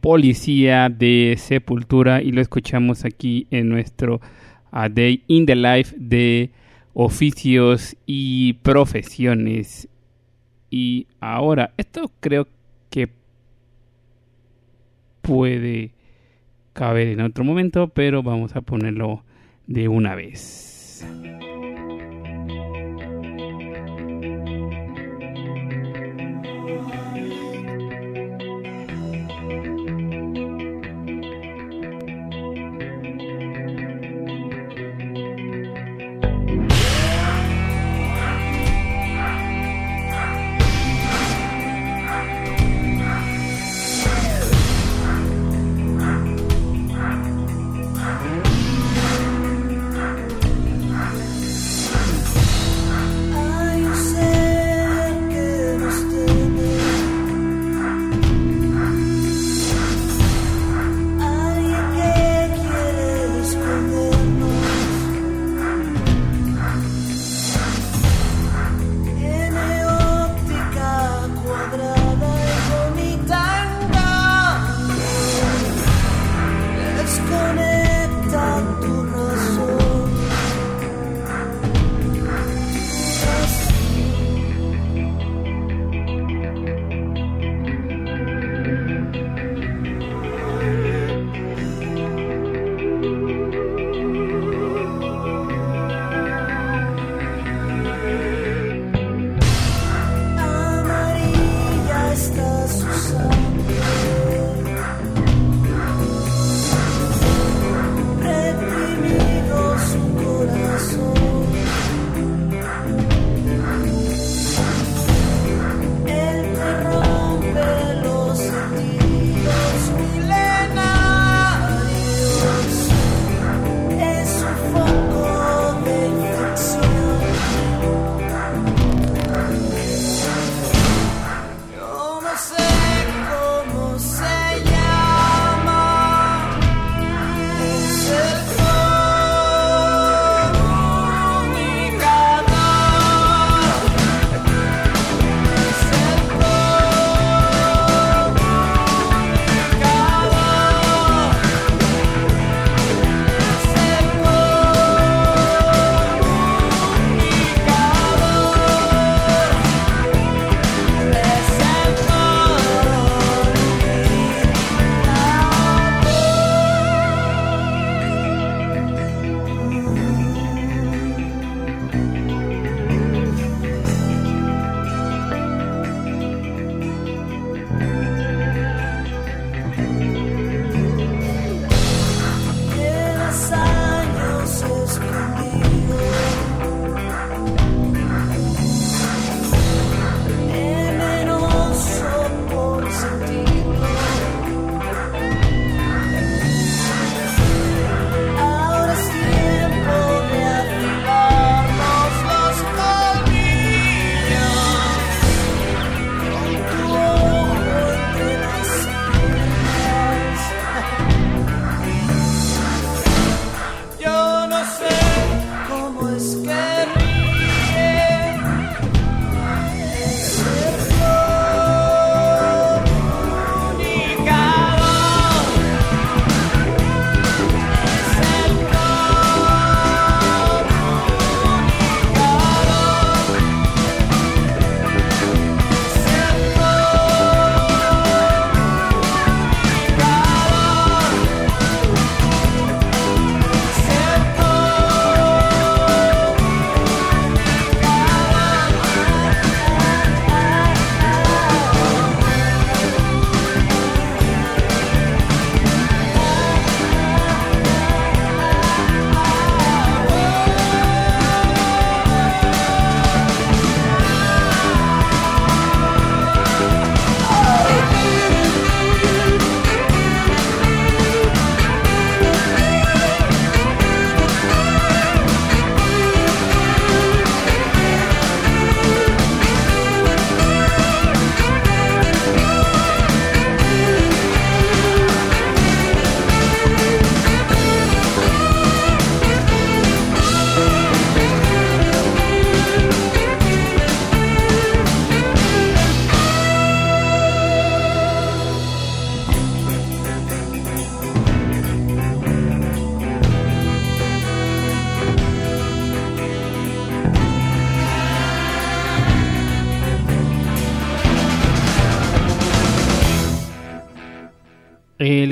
Policía de Sepultura y lo escuchamos aquí en nuestro A Day in the Life de oficios y profesiones. Y ahora, esto creo que puede caber en otro momento, pero vamos a ponerlo de una vez.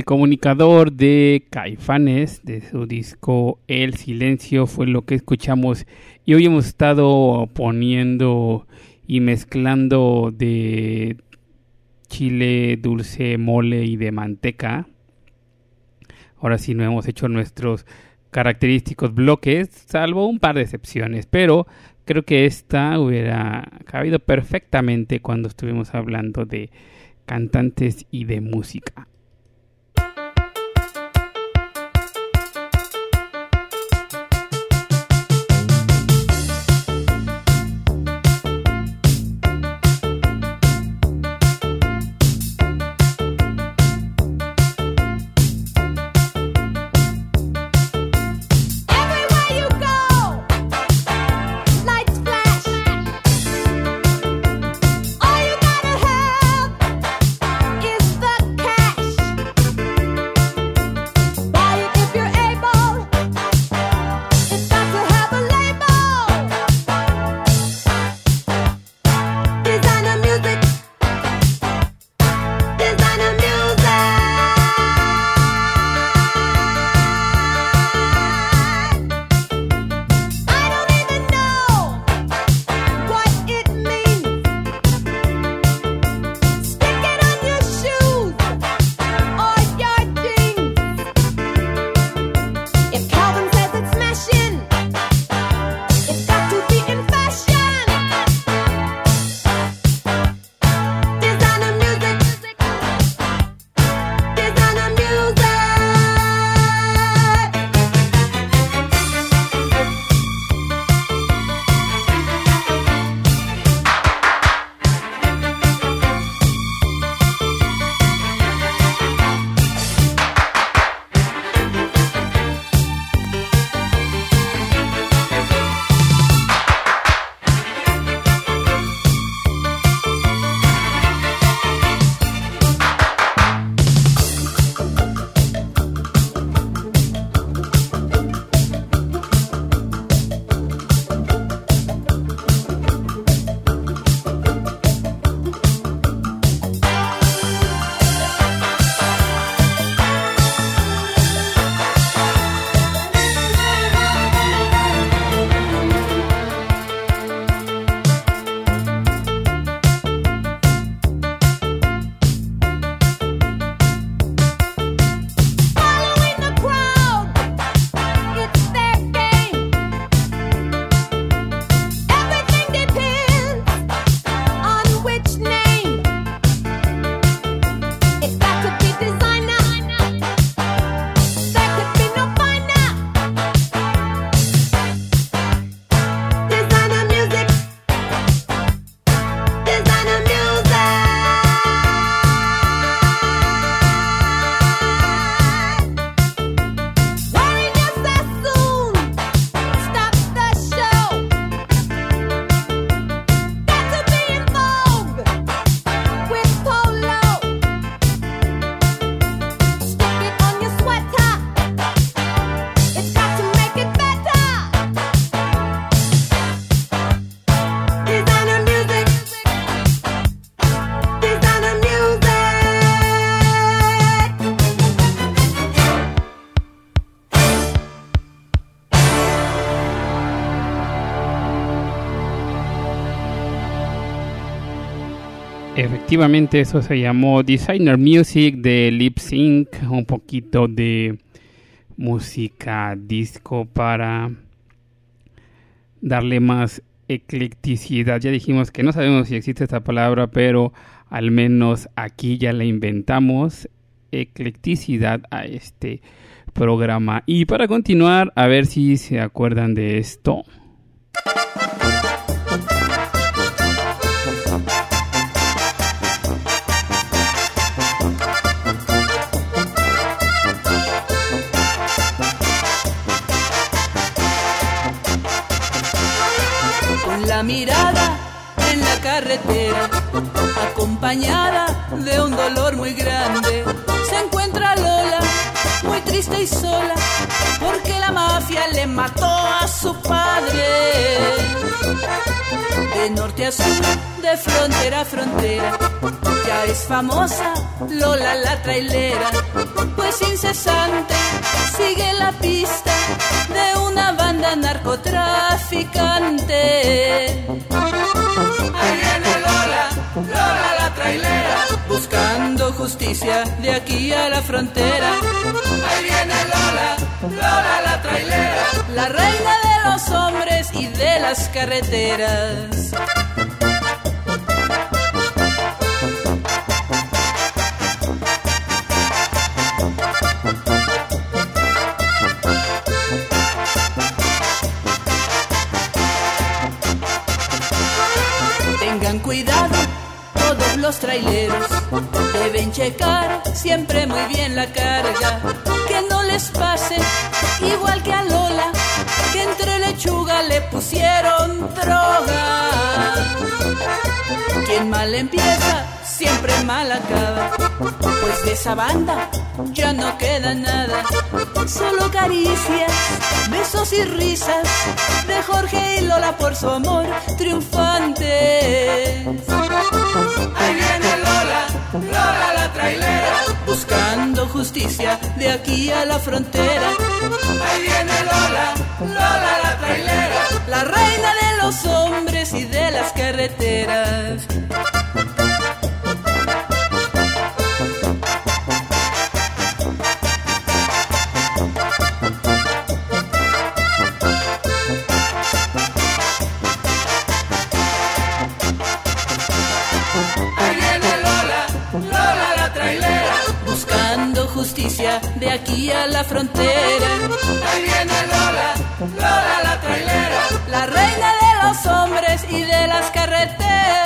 Comunicador de Caifanes, de su disco El Silencio, fue lo que escuchamos. Y hoy hemos estado poniendo y mezclando de chile dulce, mole y de manteca. Ahora sí no hemos hecho nuestros característicos bloques, salvo un par de excepciones, pero creo que esta hubiera cabido perfectamente cuando estuvimos hablando de cantantes y de música. Efectivamente, eso se llamó Designer Music de Lip Sync, un poquito de música disco para darle más eclecticidad. Ya dijimos que no sabemos si existe esta palabra, pero al menos aquí ya la inventamos, eclecticidad a este programa. Y para continuar, a ver si se acuerdan de esto. Mirada en la carretera, acompañada de un dolor muy grande. Se encuentra Lola, muy triste y sola, porque la mafia le mató a su padre. de norte a sur, de frontera a frontera. Ya es famosa Lola la trailera, pues incesante sigue la pista de una banda narcotraficante. Ahí viene Lola, Lola la trailera, buscando justicia de aquí a la frontera. Ahí viene Lola, Lola la trailera, la reina de los hombres y de las carreteras. Tengan cuidado los traileros, deben checar siempre muy bien la carga, que no les pase igual que a Lola, que entre lechuga le pusieron droga. Quien mal empieza, siempre mal acaba, pues de esa banda ya no queda nada, solo caricias, besos y risas de Jorge y Lola por su amor triunfantes. Ahí viene Lola, Lola la trailera, buscando justicia de aquí a la frontera. Ahí viene Lola, Lola la trailera, la reina de los hombres y de las carreteras. De aquí a la frontera. Ahí viene Lola, Lola la trailera, la reina de los hombres y de las carreteras.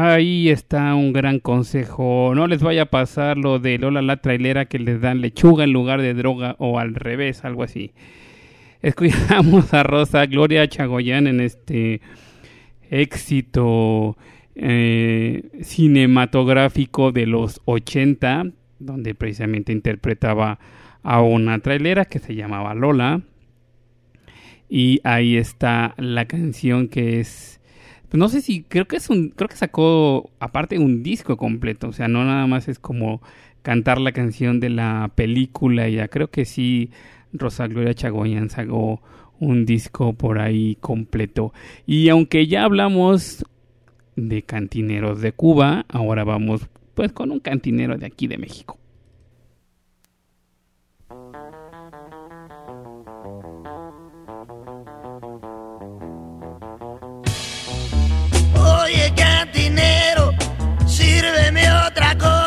Ahí está un gran consejo. No les vaya a pasar lo de Lola la trailera que les dan lechuga en lugar de droga o al revés, algo así. Escuchamos a Rosa Gloria Chagoyán en este éxito eh, cinematográfico de los 80, donde precisamente interpretaba a una trailera que se llamaba Lola. Y ahí está la canción que es no sé si creo que es un creo que sacó aparte un disco completo, o sea, no nada más es como cantar la canción de la película, ya creo que sí Rosa Gloria Chagoyan sacó un disco por ahí completo. Y aunque ya hablamos de cantineros de Cuba, ahora vamos pues con un cantinero de aquí de México. Otra copa,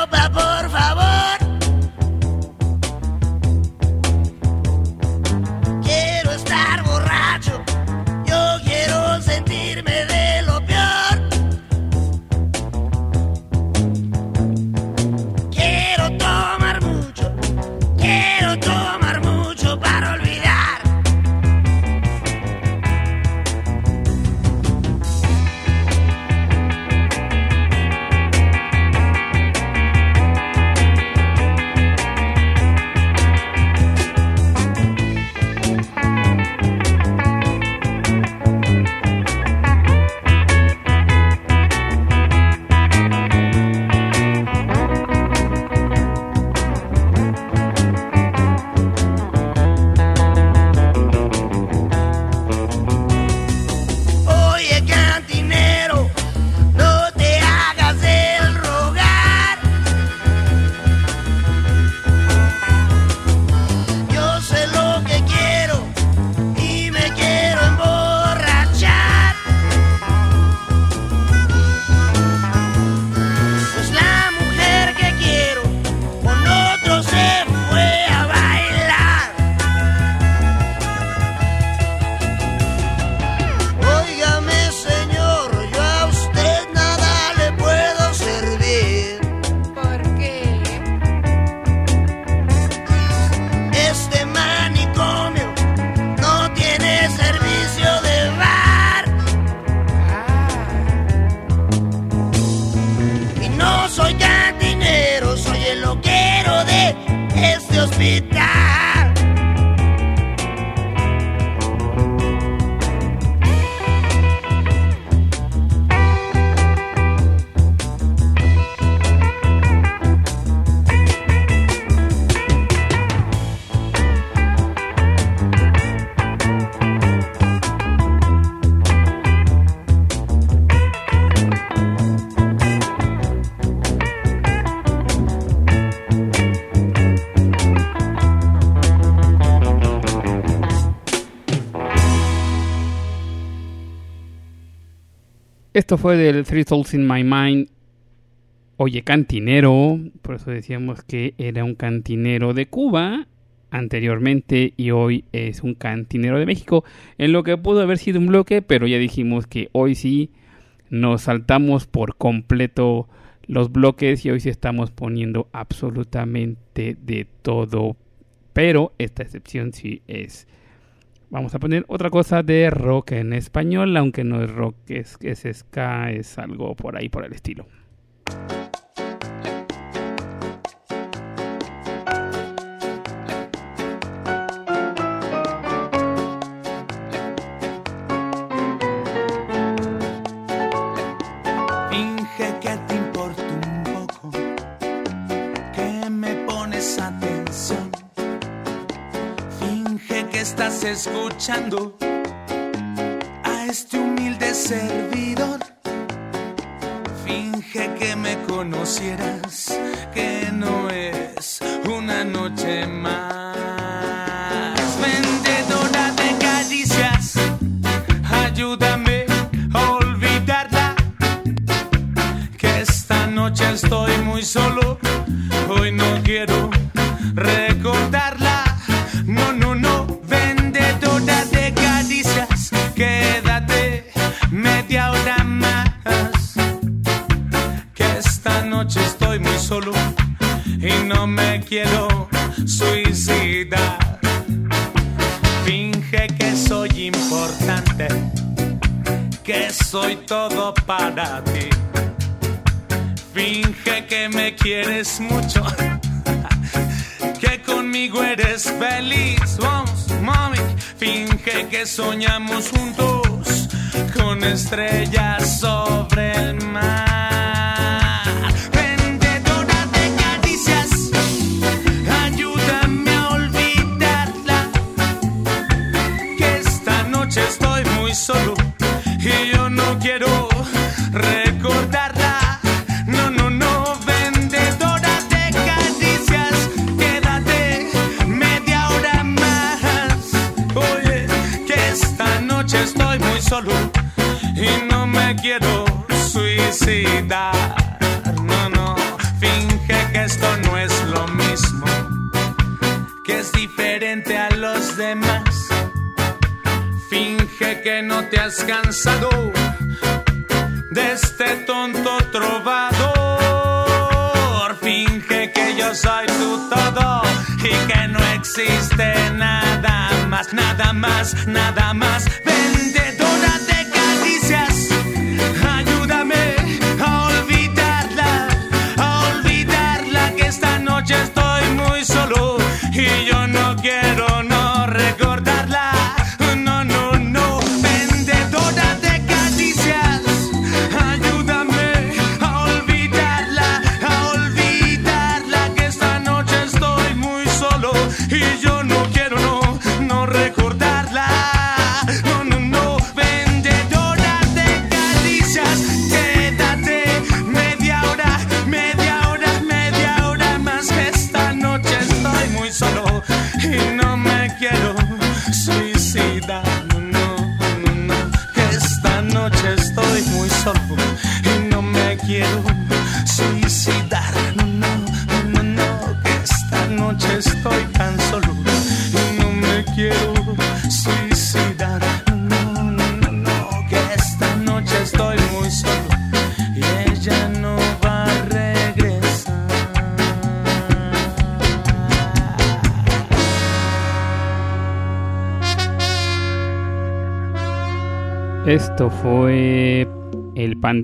Esto fue del Three Souls in My Mind. Oye, cantinero. Por eso decíamos que era un cantinero de Cuba anteriormente y hoy es un cantinero de México. En lo que pudo haber sido un bloque, pero ya dijimos que hoy sí nos saltamos por completo los bloques y hoy sí estamos poniendo absolutamente de todo. Pero esta excepción sí es. Vamos a poner otra cosa de rock en español, aunque no es rock, es, es ska, es algo por ahí, por el estilo. Escuchando a este humilde servidor. Finge que me conocieras, que no es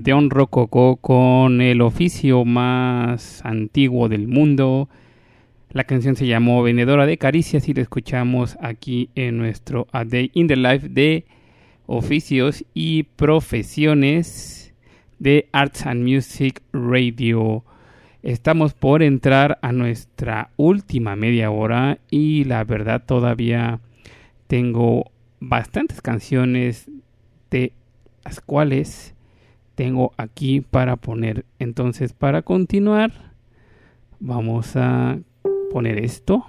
Panteón Rococó con el oficio más antiguo del mundo. La canción se llamó Vendedora de Caricias y la escuchamos aquí en nuestro A Day in the Life de oficios y profesiones de Arts and Music Radio. Estamos por entrar a nuestra última media hora y la verdad todavía tengo bastantes canciones de las cuales tengo aquí para poner. Entonces, para continuar, vamos a poner esto.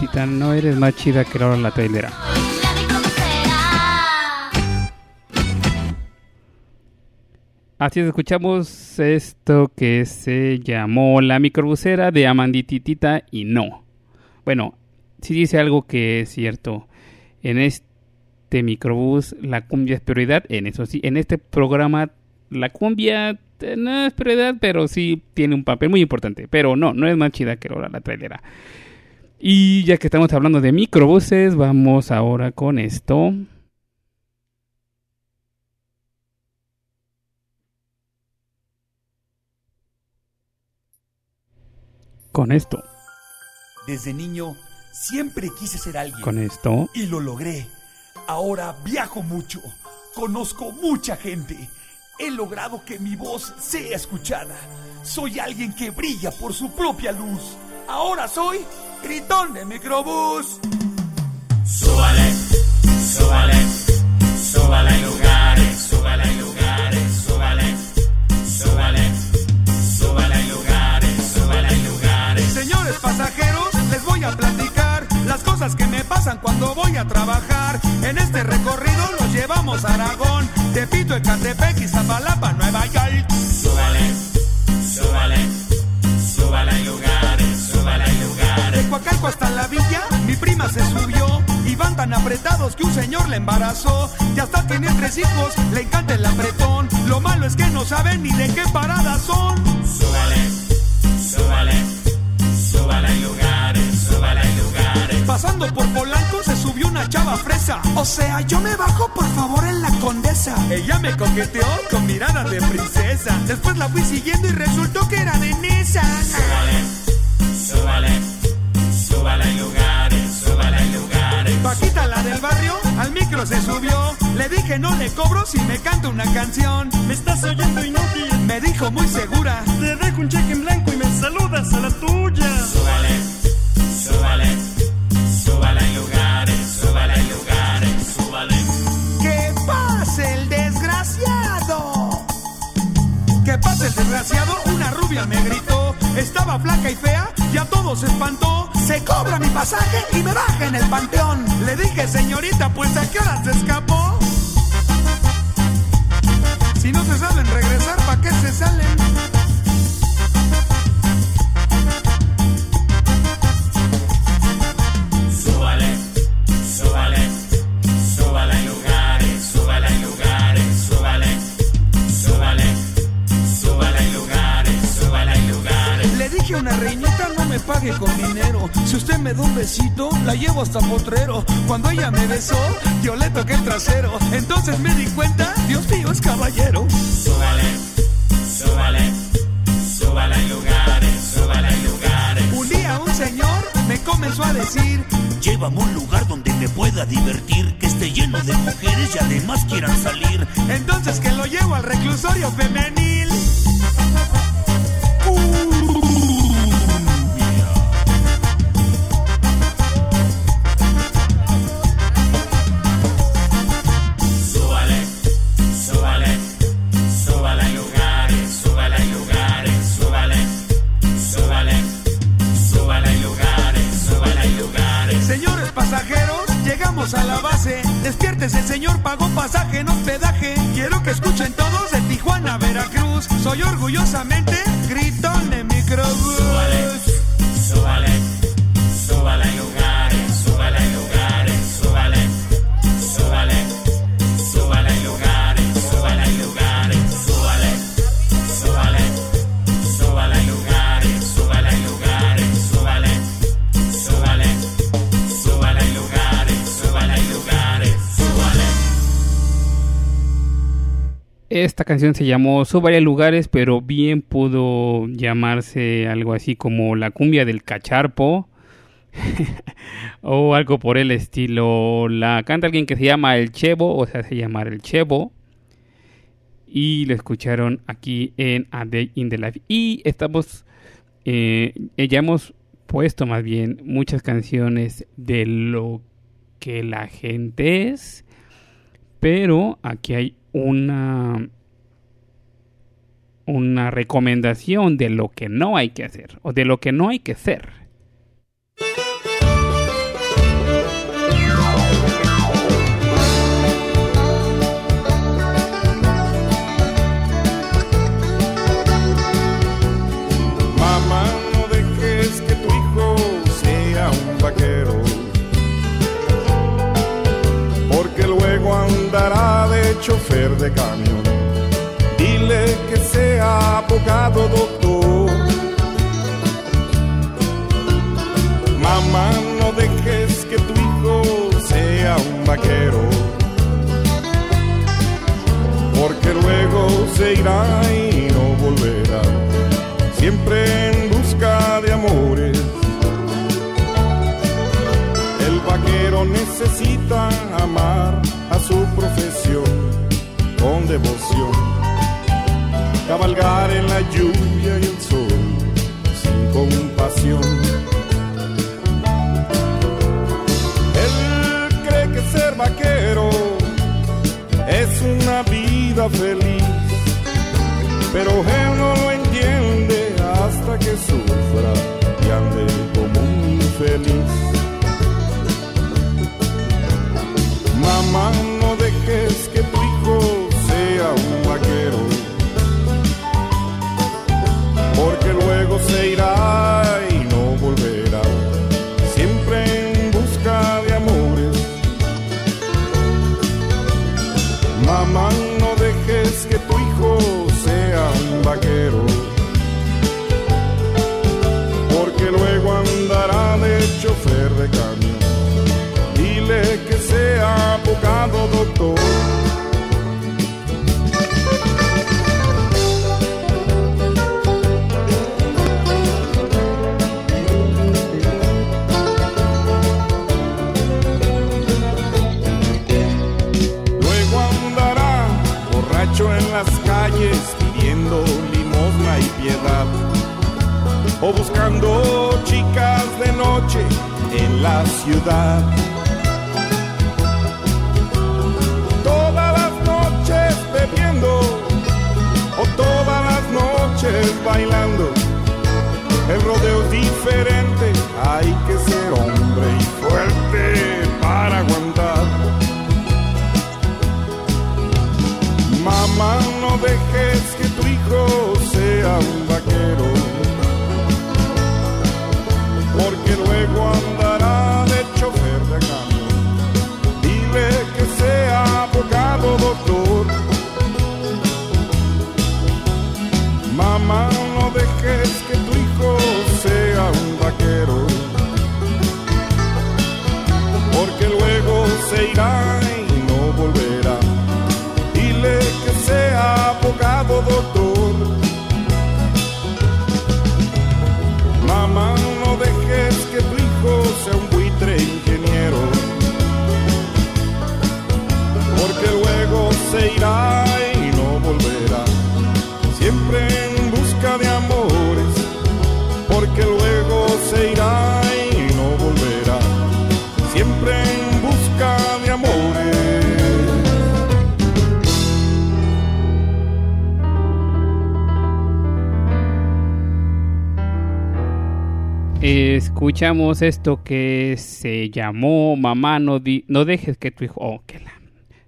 No eres más chida que Laura la trailera. Así es, escuchamos esto que se llamó La microbusera de Amandititita y no. Bueno, sí dice algo que es cierto. En este microbús la cumbia es prioridad. En eso sí, en este programa la cumbia eh, no es prioridad, pero sí tiene un papel muy importante. Pero no, no es más chida que Laura la trailera. Y ya que estamos hablando de microbuses, vamos ahora con esto. Con esto, Desde niño siempre quise ser alguien. con esto. Y lo logré. Ahora viajo mucho. Conozco mucha gente. He logrado que mi voz sea escuchada. Soy alguien que brilla por su propia luz. Ahora soy gritón de microbús. Súbale, súbale, súbale en lugares, súbale en lugares, súbale, súbale, súbale en lugares, súbale en lugares. Señores pasajeros, les voy a platicar las cosas que me pasan cuando voy a trabajar. En este recorrido los llevamos a Aragón, Tepito, Ecatepec y Zapalapa, Nueva York. Hasta la villa, mi prima se subió. Y van tan apretados que un señor le embarazó. Y hasta tiene tres hijos, le encanta el apretón. Lo malo es que no saben ni de qué parada son. Súbale, súbale, súbale en lugares, súbale en lugares. Pasando por Polanco se subió una chava fresa. O sea, yo me bajo por favor en la condesa. Ella me coqueteó con mirada de princesa. Después la fui siguiendo y resultó que era de Nesa. Súbale, súbale en lugares, súbale en lugares. Paquita, la del barrio, al micro se subió. Le dije no le cobro si me canta una canción. Me estás oyendo inútil. Me dijo muy segura. Te dejo un cheque en blanco y me saludas a la tuya. Súbale, súbale, súbale en lugares, súbale en lugares, súbale. ¡Que pase el desgraciado! ¡Que pase el desgraciado! Una rubia me gritó. Estaba flaca y fea y a todos espantó. Se cobra mi pasaje y me baje en el panteón. Le dije, señorita, pues a qué hora se escapó. Si no se saben regresar, ¿para qué se salen? A una reinita no me pague con dinero. Si usted me da un besito, la llevo hasta potrero. Cuando ella me besó, yo le toqué el trasero. Entonces me di cuenta, Dios mío es caballero. Súbale, súbale, súbale en lugares, súbale en lugares. Un día un señor me comenzó a decir, Llévame a un lugar donde me pueda divertir, que esté lleno de mujeres y además quieran salir. entonces que lo llevo al reclusorio femenil. Llegamos a la base. Despiértese, señor, pagó pasaje en hospedaje. Quiero que escuchen todos de Tijuana Veracruz. Soy orgullosamente gritón de microbús. Súbale, súbale en Esta canción se llamó Súbale a lugares, pero bien pudo llamarse algo así como la cumbia del cacharpo o algo por el estilo. La canta alguien que se llama El Chevo, o sea, se llama El Chevo. Y lo escucharon aquí en A Day in the Life. Y estamos, eh, ya hemos puesto más bien muchas canciones de lo que la gente es. Pero aquí hay una una recomendación de lo que no hay que hacer o de lo que no hay que ser. Chofer de camión. Dile que sea abogado, doctor. Mamá, no dejes que tu hijo sea un vaquero, porque luego se irá y no volverá siempre en busca de amores. Vaquero necesita amar a su profesión con devoción, cabalgar en la lluvia y el sol sin compasión. Él cree que ser vaquero es una vida feliz, pero él no lo entiende hasta que sufra y ande como un infeliz. Mamá, no dejes que tu hijo sea un vaquero, porque luego se irá Luego andará borracho en las calles pidiendo limosna y piedad o buscando chicas de noche en la ciudad. hay que ser hombre y fuerte para aguantar. Mamá, no dejes que tu hijo sea un. Escuchamos esto que se llamó Mamá, no, di- no dejes que tu hijo... Oh, que la...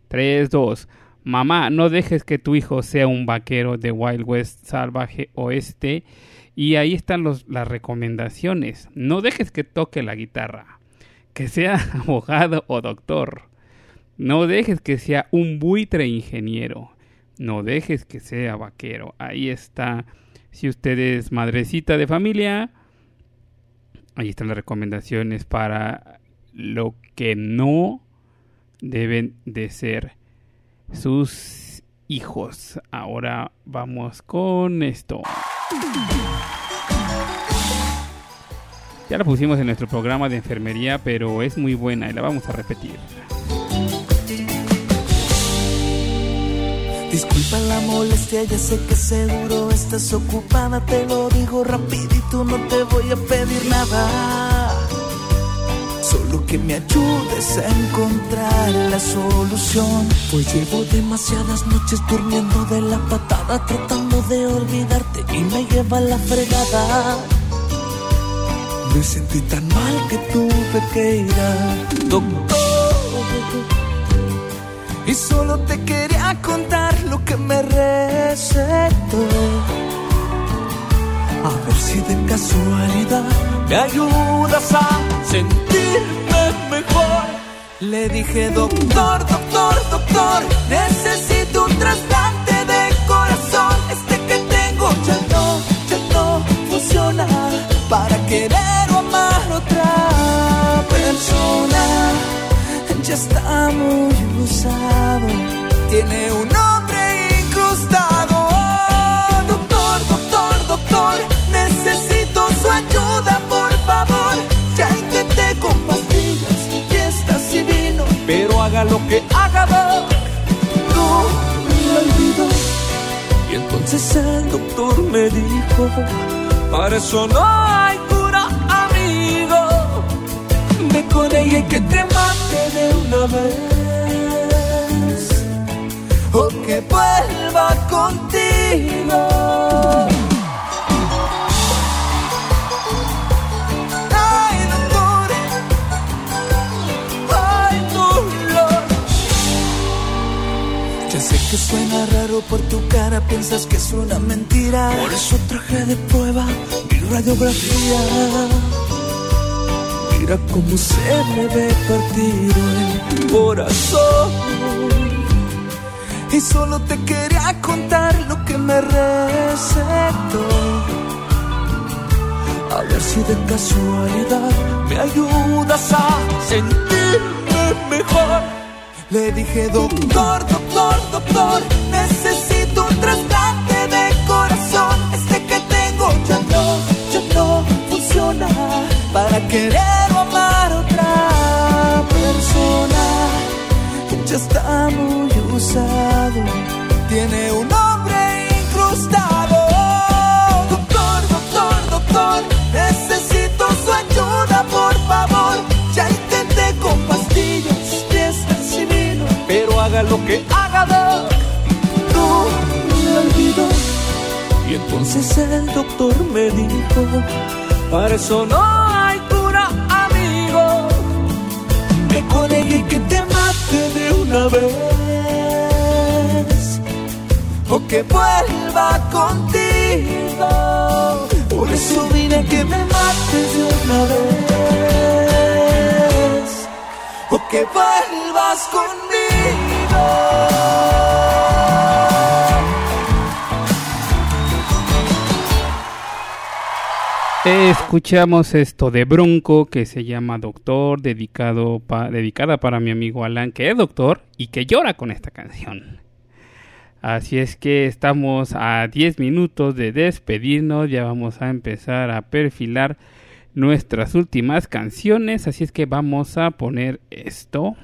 3, 2. Mamá, no dejes que tu hijo sea un vaquero de Wild West Salvaje Oeste. Y ahí están los, las recomendaciones. No dejes que toque la guitarra. Que sea abogado o doctor. No dejes que sea un buitre ingeniero. No dejes que sea vaquero. Ahí está. Si usted es madrecita de familia, ahí están las recomendaciones para lo que no deben de ser sus hijos. Ahora vamos con esto. Ya la pusimos en nuestro programa de enfermería, pero es muy buena y la vamos a repetir. Disculpa la molestia, ya sé que seguro estás ocupada, te lo digo rapidito, no te voy a pedir nada. Solo que me ayudes a encontrar la solución. Pues llevo demasiadas noches durmiendo de la patada, tratando de olvidarte y me lleva la fregada. Me sentí tan mal que tuve que ir al doctor. Y solo te quería contar lo que me recetó. A ver si de casualidad me ayudas a sentirme mejor. Le dije, doctor, doctor, doctor, necesito un trasplante de corazón. Este que tengo ya no, ya no funciona para querer o amar otra ya está muy usado. Tiene un nombre incrustado. Doctor, doctor, doctor, necesito su ayuda, por favor. Ya intenté con pastillas y estas y vino, pero haga lo que haga, no me olvido. Y entonces el doctor me dijo, para eso no hay cura, amigo. Ve con ella y que te mate de una vez o que vuelva contigo. Sé que suena raro por tu cara, piensas que es una mentira. Por eso traje de prueba mi radiografía. Mira cómo se me ve partido el corazón. Y solo te quería contar lo que me recetó. A ver si de casualidad me ayudas a sentirme mejor. Le dije, doctor, doctor, doctor, necesito un trasplante de corazón. Este que tengo ya no, ya no funciona para querer Ya está muy usado, tiene un nombre incrustado. Doctor, doctor, doctor, necesito su ayuda, por favor. Ya intenté con pastillas, fiestas y vino, pero haga lo que haga, doc, no me olvido. Y entonces el doctor me dijo, para eso no hay cura, amigo. Ella y que te una vez. O que vuelva contigo. Por eso vine que me mates de una vez. O que vuelvas conmigo. Escuchamos esto de Bronco que se llama Doctor, dedicado dedicada para mi amigo Alan, que es doctor y que llora con esta canción. Así es que estamos a 10 minutos de despedirnos, ya vamos a empezar a perfilar nuestras últimas canciones, así es que vamos a poner esto.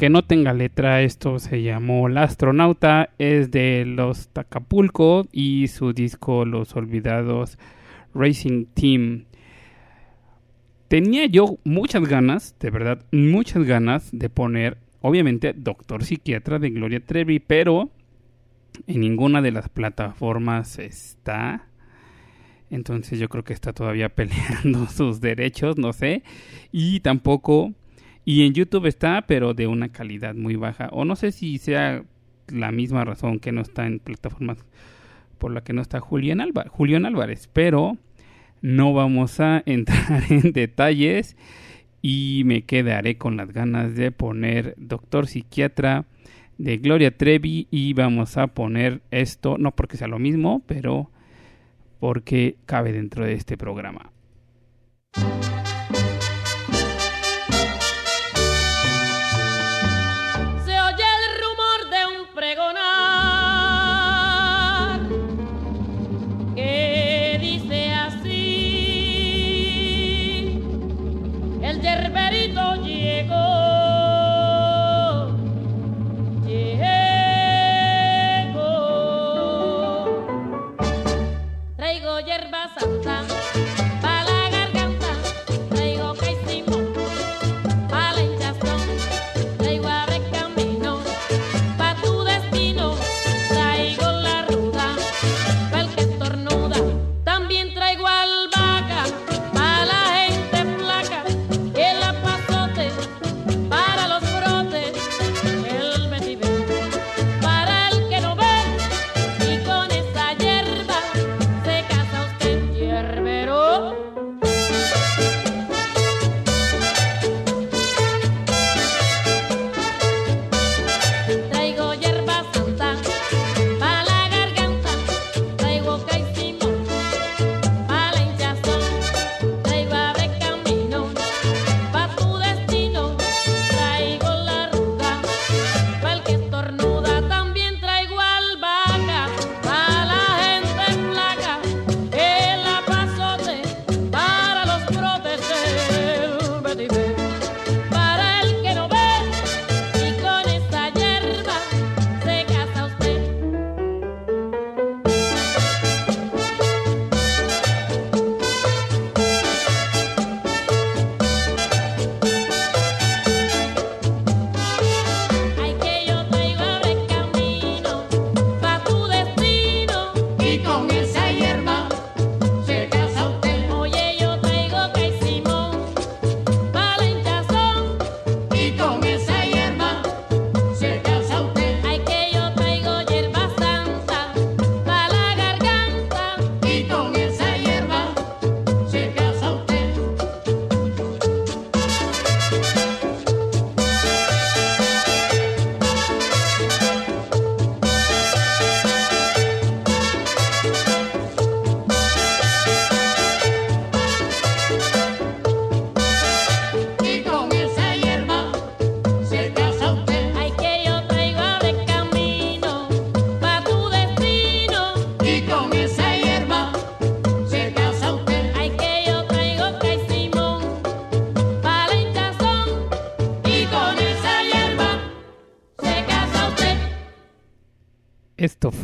Aunque no tenga letra, esto se llamó La Astronauta, es de los Tacapulco y su disco Los Olvidados Racing Team. Tenía yo muchas ganas, de verdad, muchas ganas de poner, obviamente, Doctor Psiquiatra de Gloria Trevi, pero en ninguna de las plataformas está. Entonces yo creo que está todavía peleando sus derechos, no sé. Y tampoco... Y en YouTube está, pero de una calidad muy baja. O no sé si sea la misma razón que no está en plataformas por la que no está Julián, Álvar- Julián Álvarez. Pero no vamos a entrar en detalles y me quedaré con las ganas de poner Doctor Psiquiatra de Gloria Trevi y vamos a poner esto, no porque sea lo mismo, pero porque cabe dentro de este programa.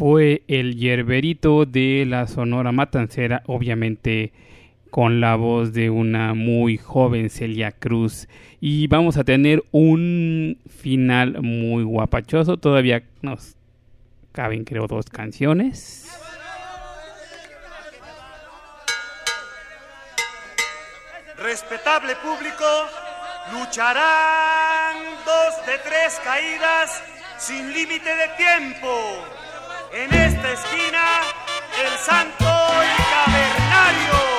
Fue el yerberito de la Sonora Matancera, obviamente con la voz de una muy joven Celia Cruz. Y vamos a tener un final muy guapachoso. Todavía nos caben, creo, dos canciones. Respetable público, lucharán dos de tres caídas sin límite de tiempo. En esta esquina, el santo y cavernario.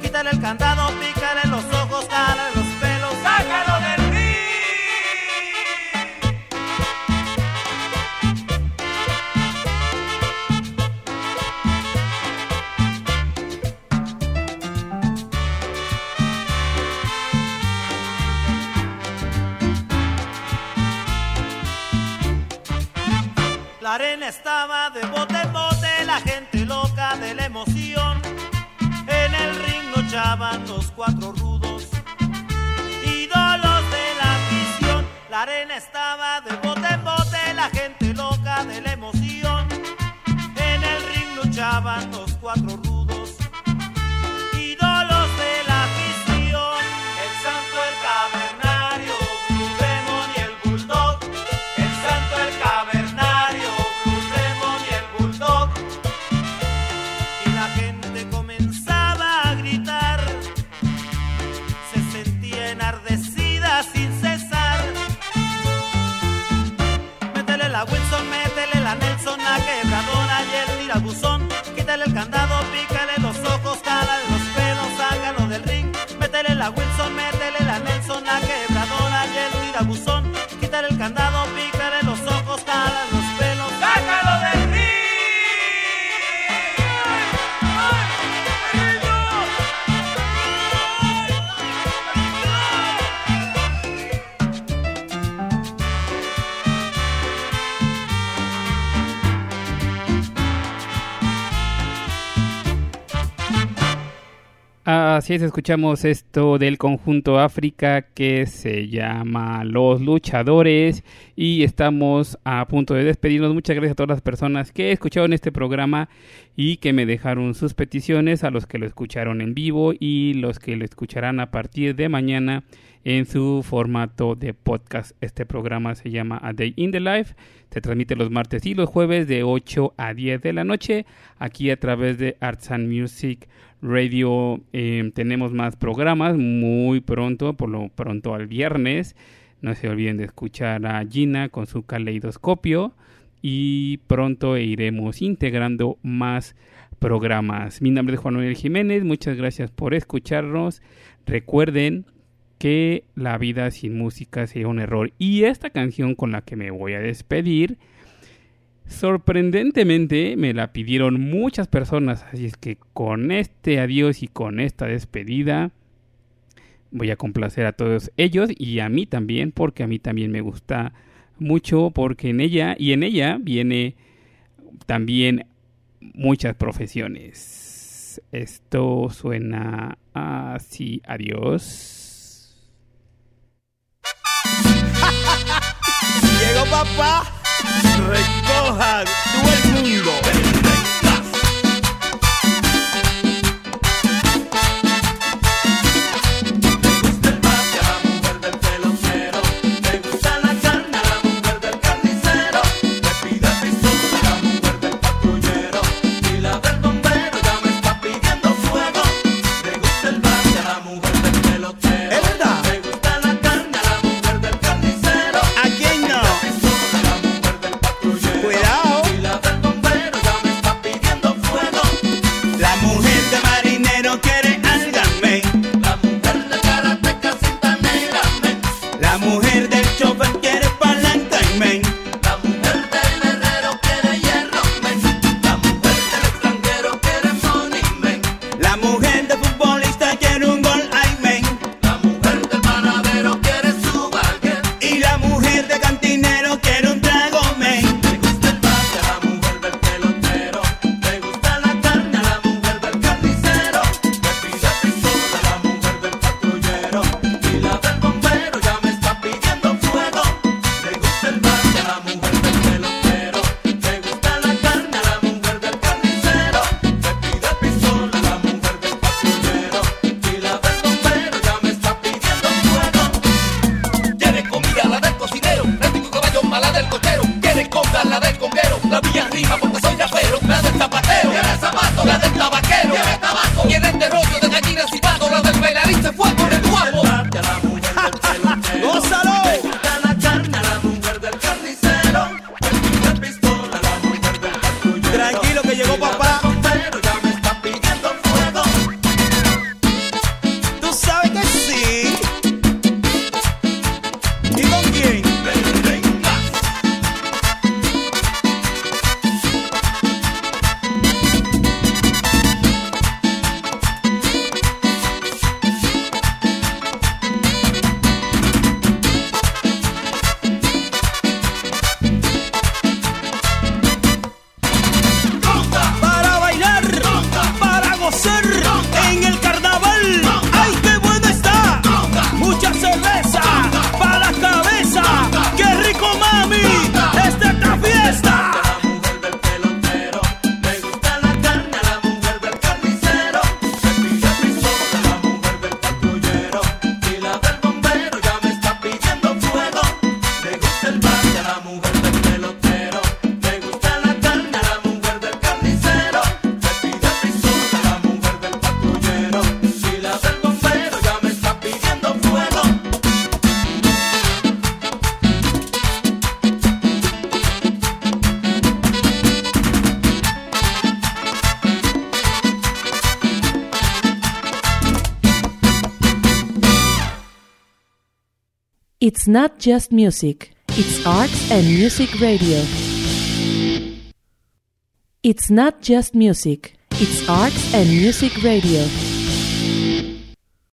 Quítale el candado, Así es, escuchamos esto del conjunto África que se llama Los Luchadores y estamos a punto de despedirnos. Muchas gracias a todas las personas que escucharon este programa y que me dejaron sus peticiones, a los que lo escucharon en vivo y los que lo escucharán a partir de mañana en su formato de podcast. Este programa se llama A Day in the Life. Se transmite los martes y los jueves de 8 a 10 de la noche aquí a través de Arts and Music Radio. Eh, tenemos más programas muy pronto, por lo pronto al viernes. No se olviden de escuchar a Gina con su caleidoscopio y pronto iremos integrando más programas. Mi nombre es Juan Manuel Jiménez, muchas gracias por escucharnos. Recuerden que la vida sin música sería un error. Y esta canción con la que me voy a despedir, sorprendentemente me la pidieron muchas personas. Así es que con este adiós y con esta despedida voy a complacer a todos ellos y a mí también, porque a mí también me gusta mucho, porque en ella y en ella viene también muchas profesiones. Esto suena así. Adiós. Llegó papá, recojan todo el mundo. It's not just music, it's arts and music radio. It's not just music, it's arts and music radio.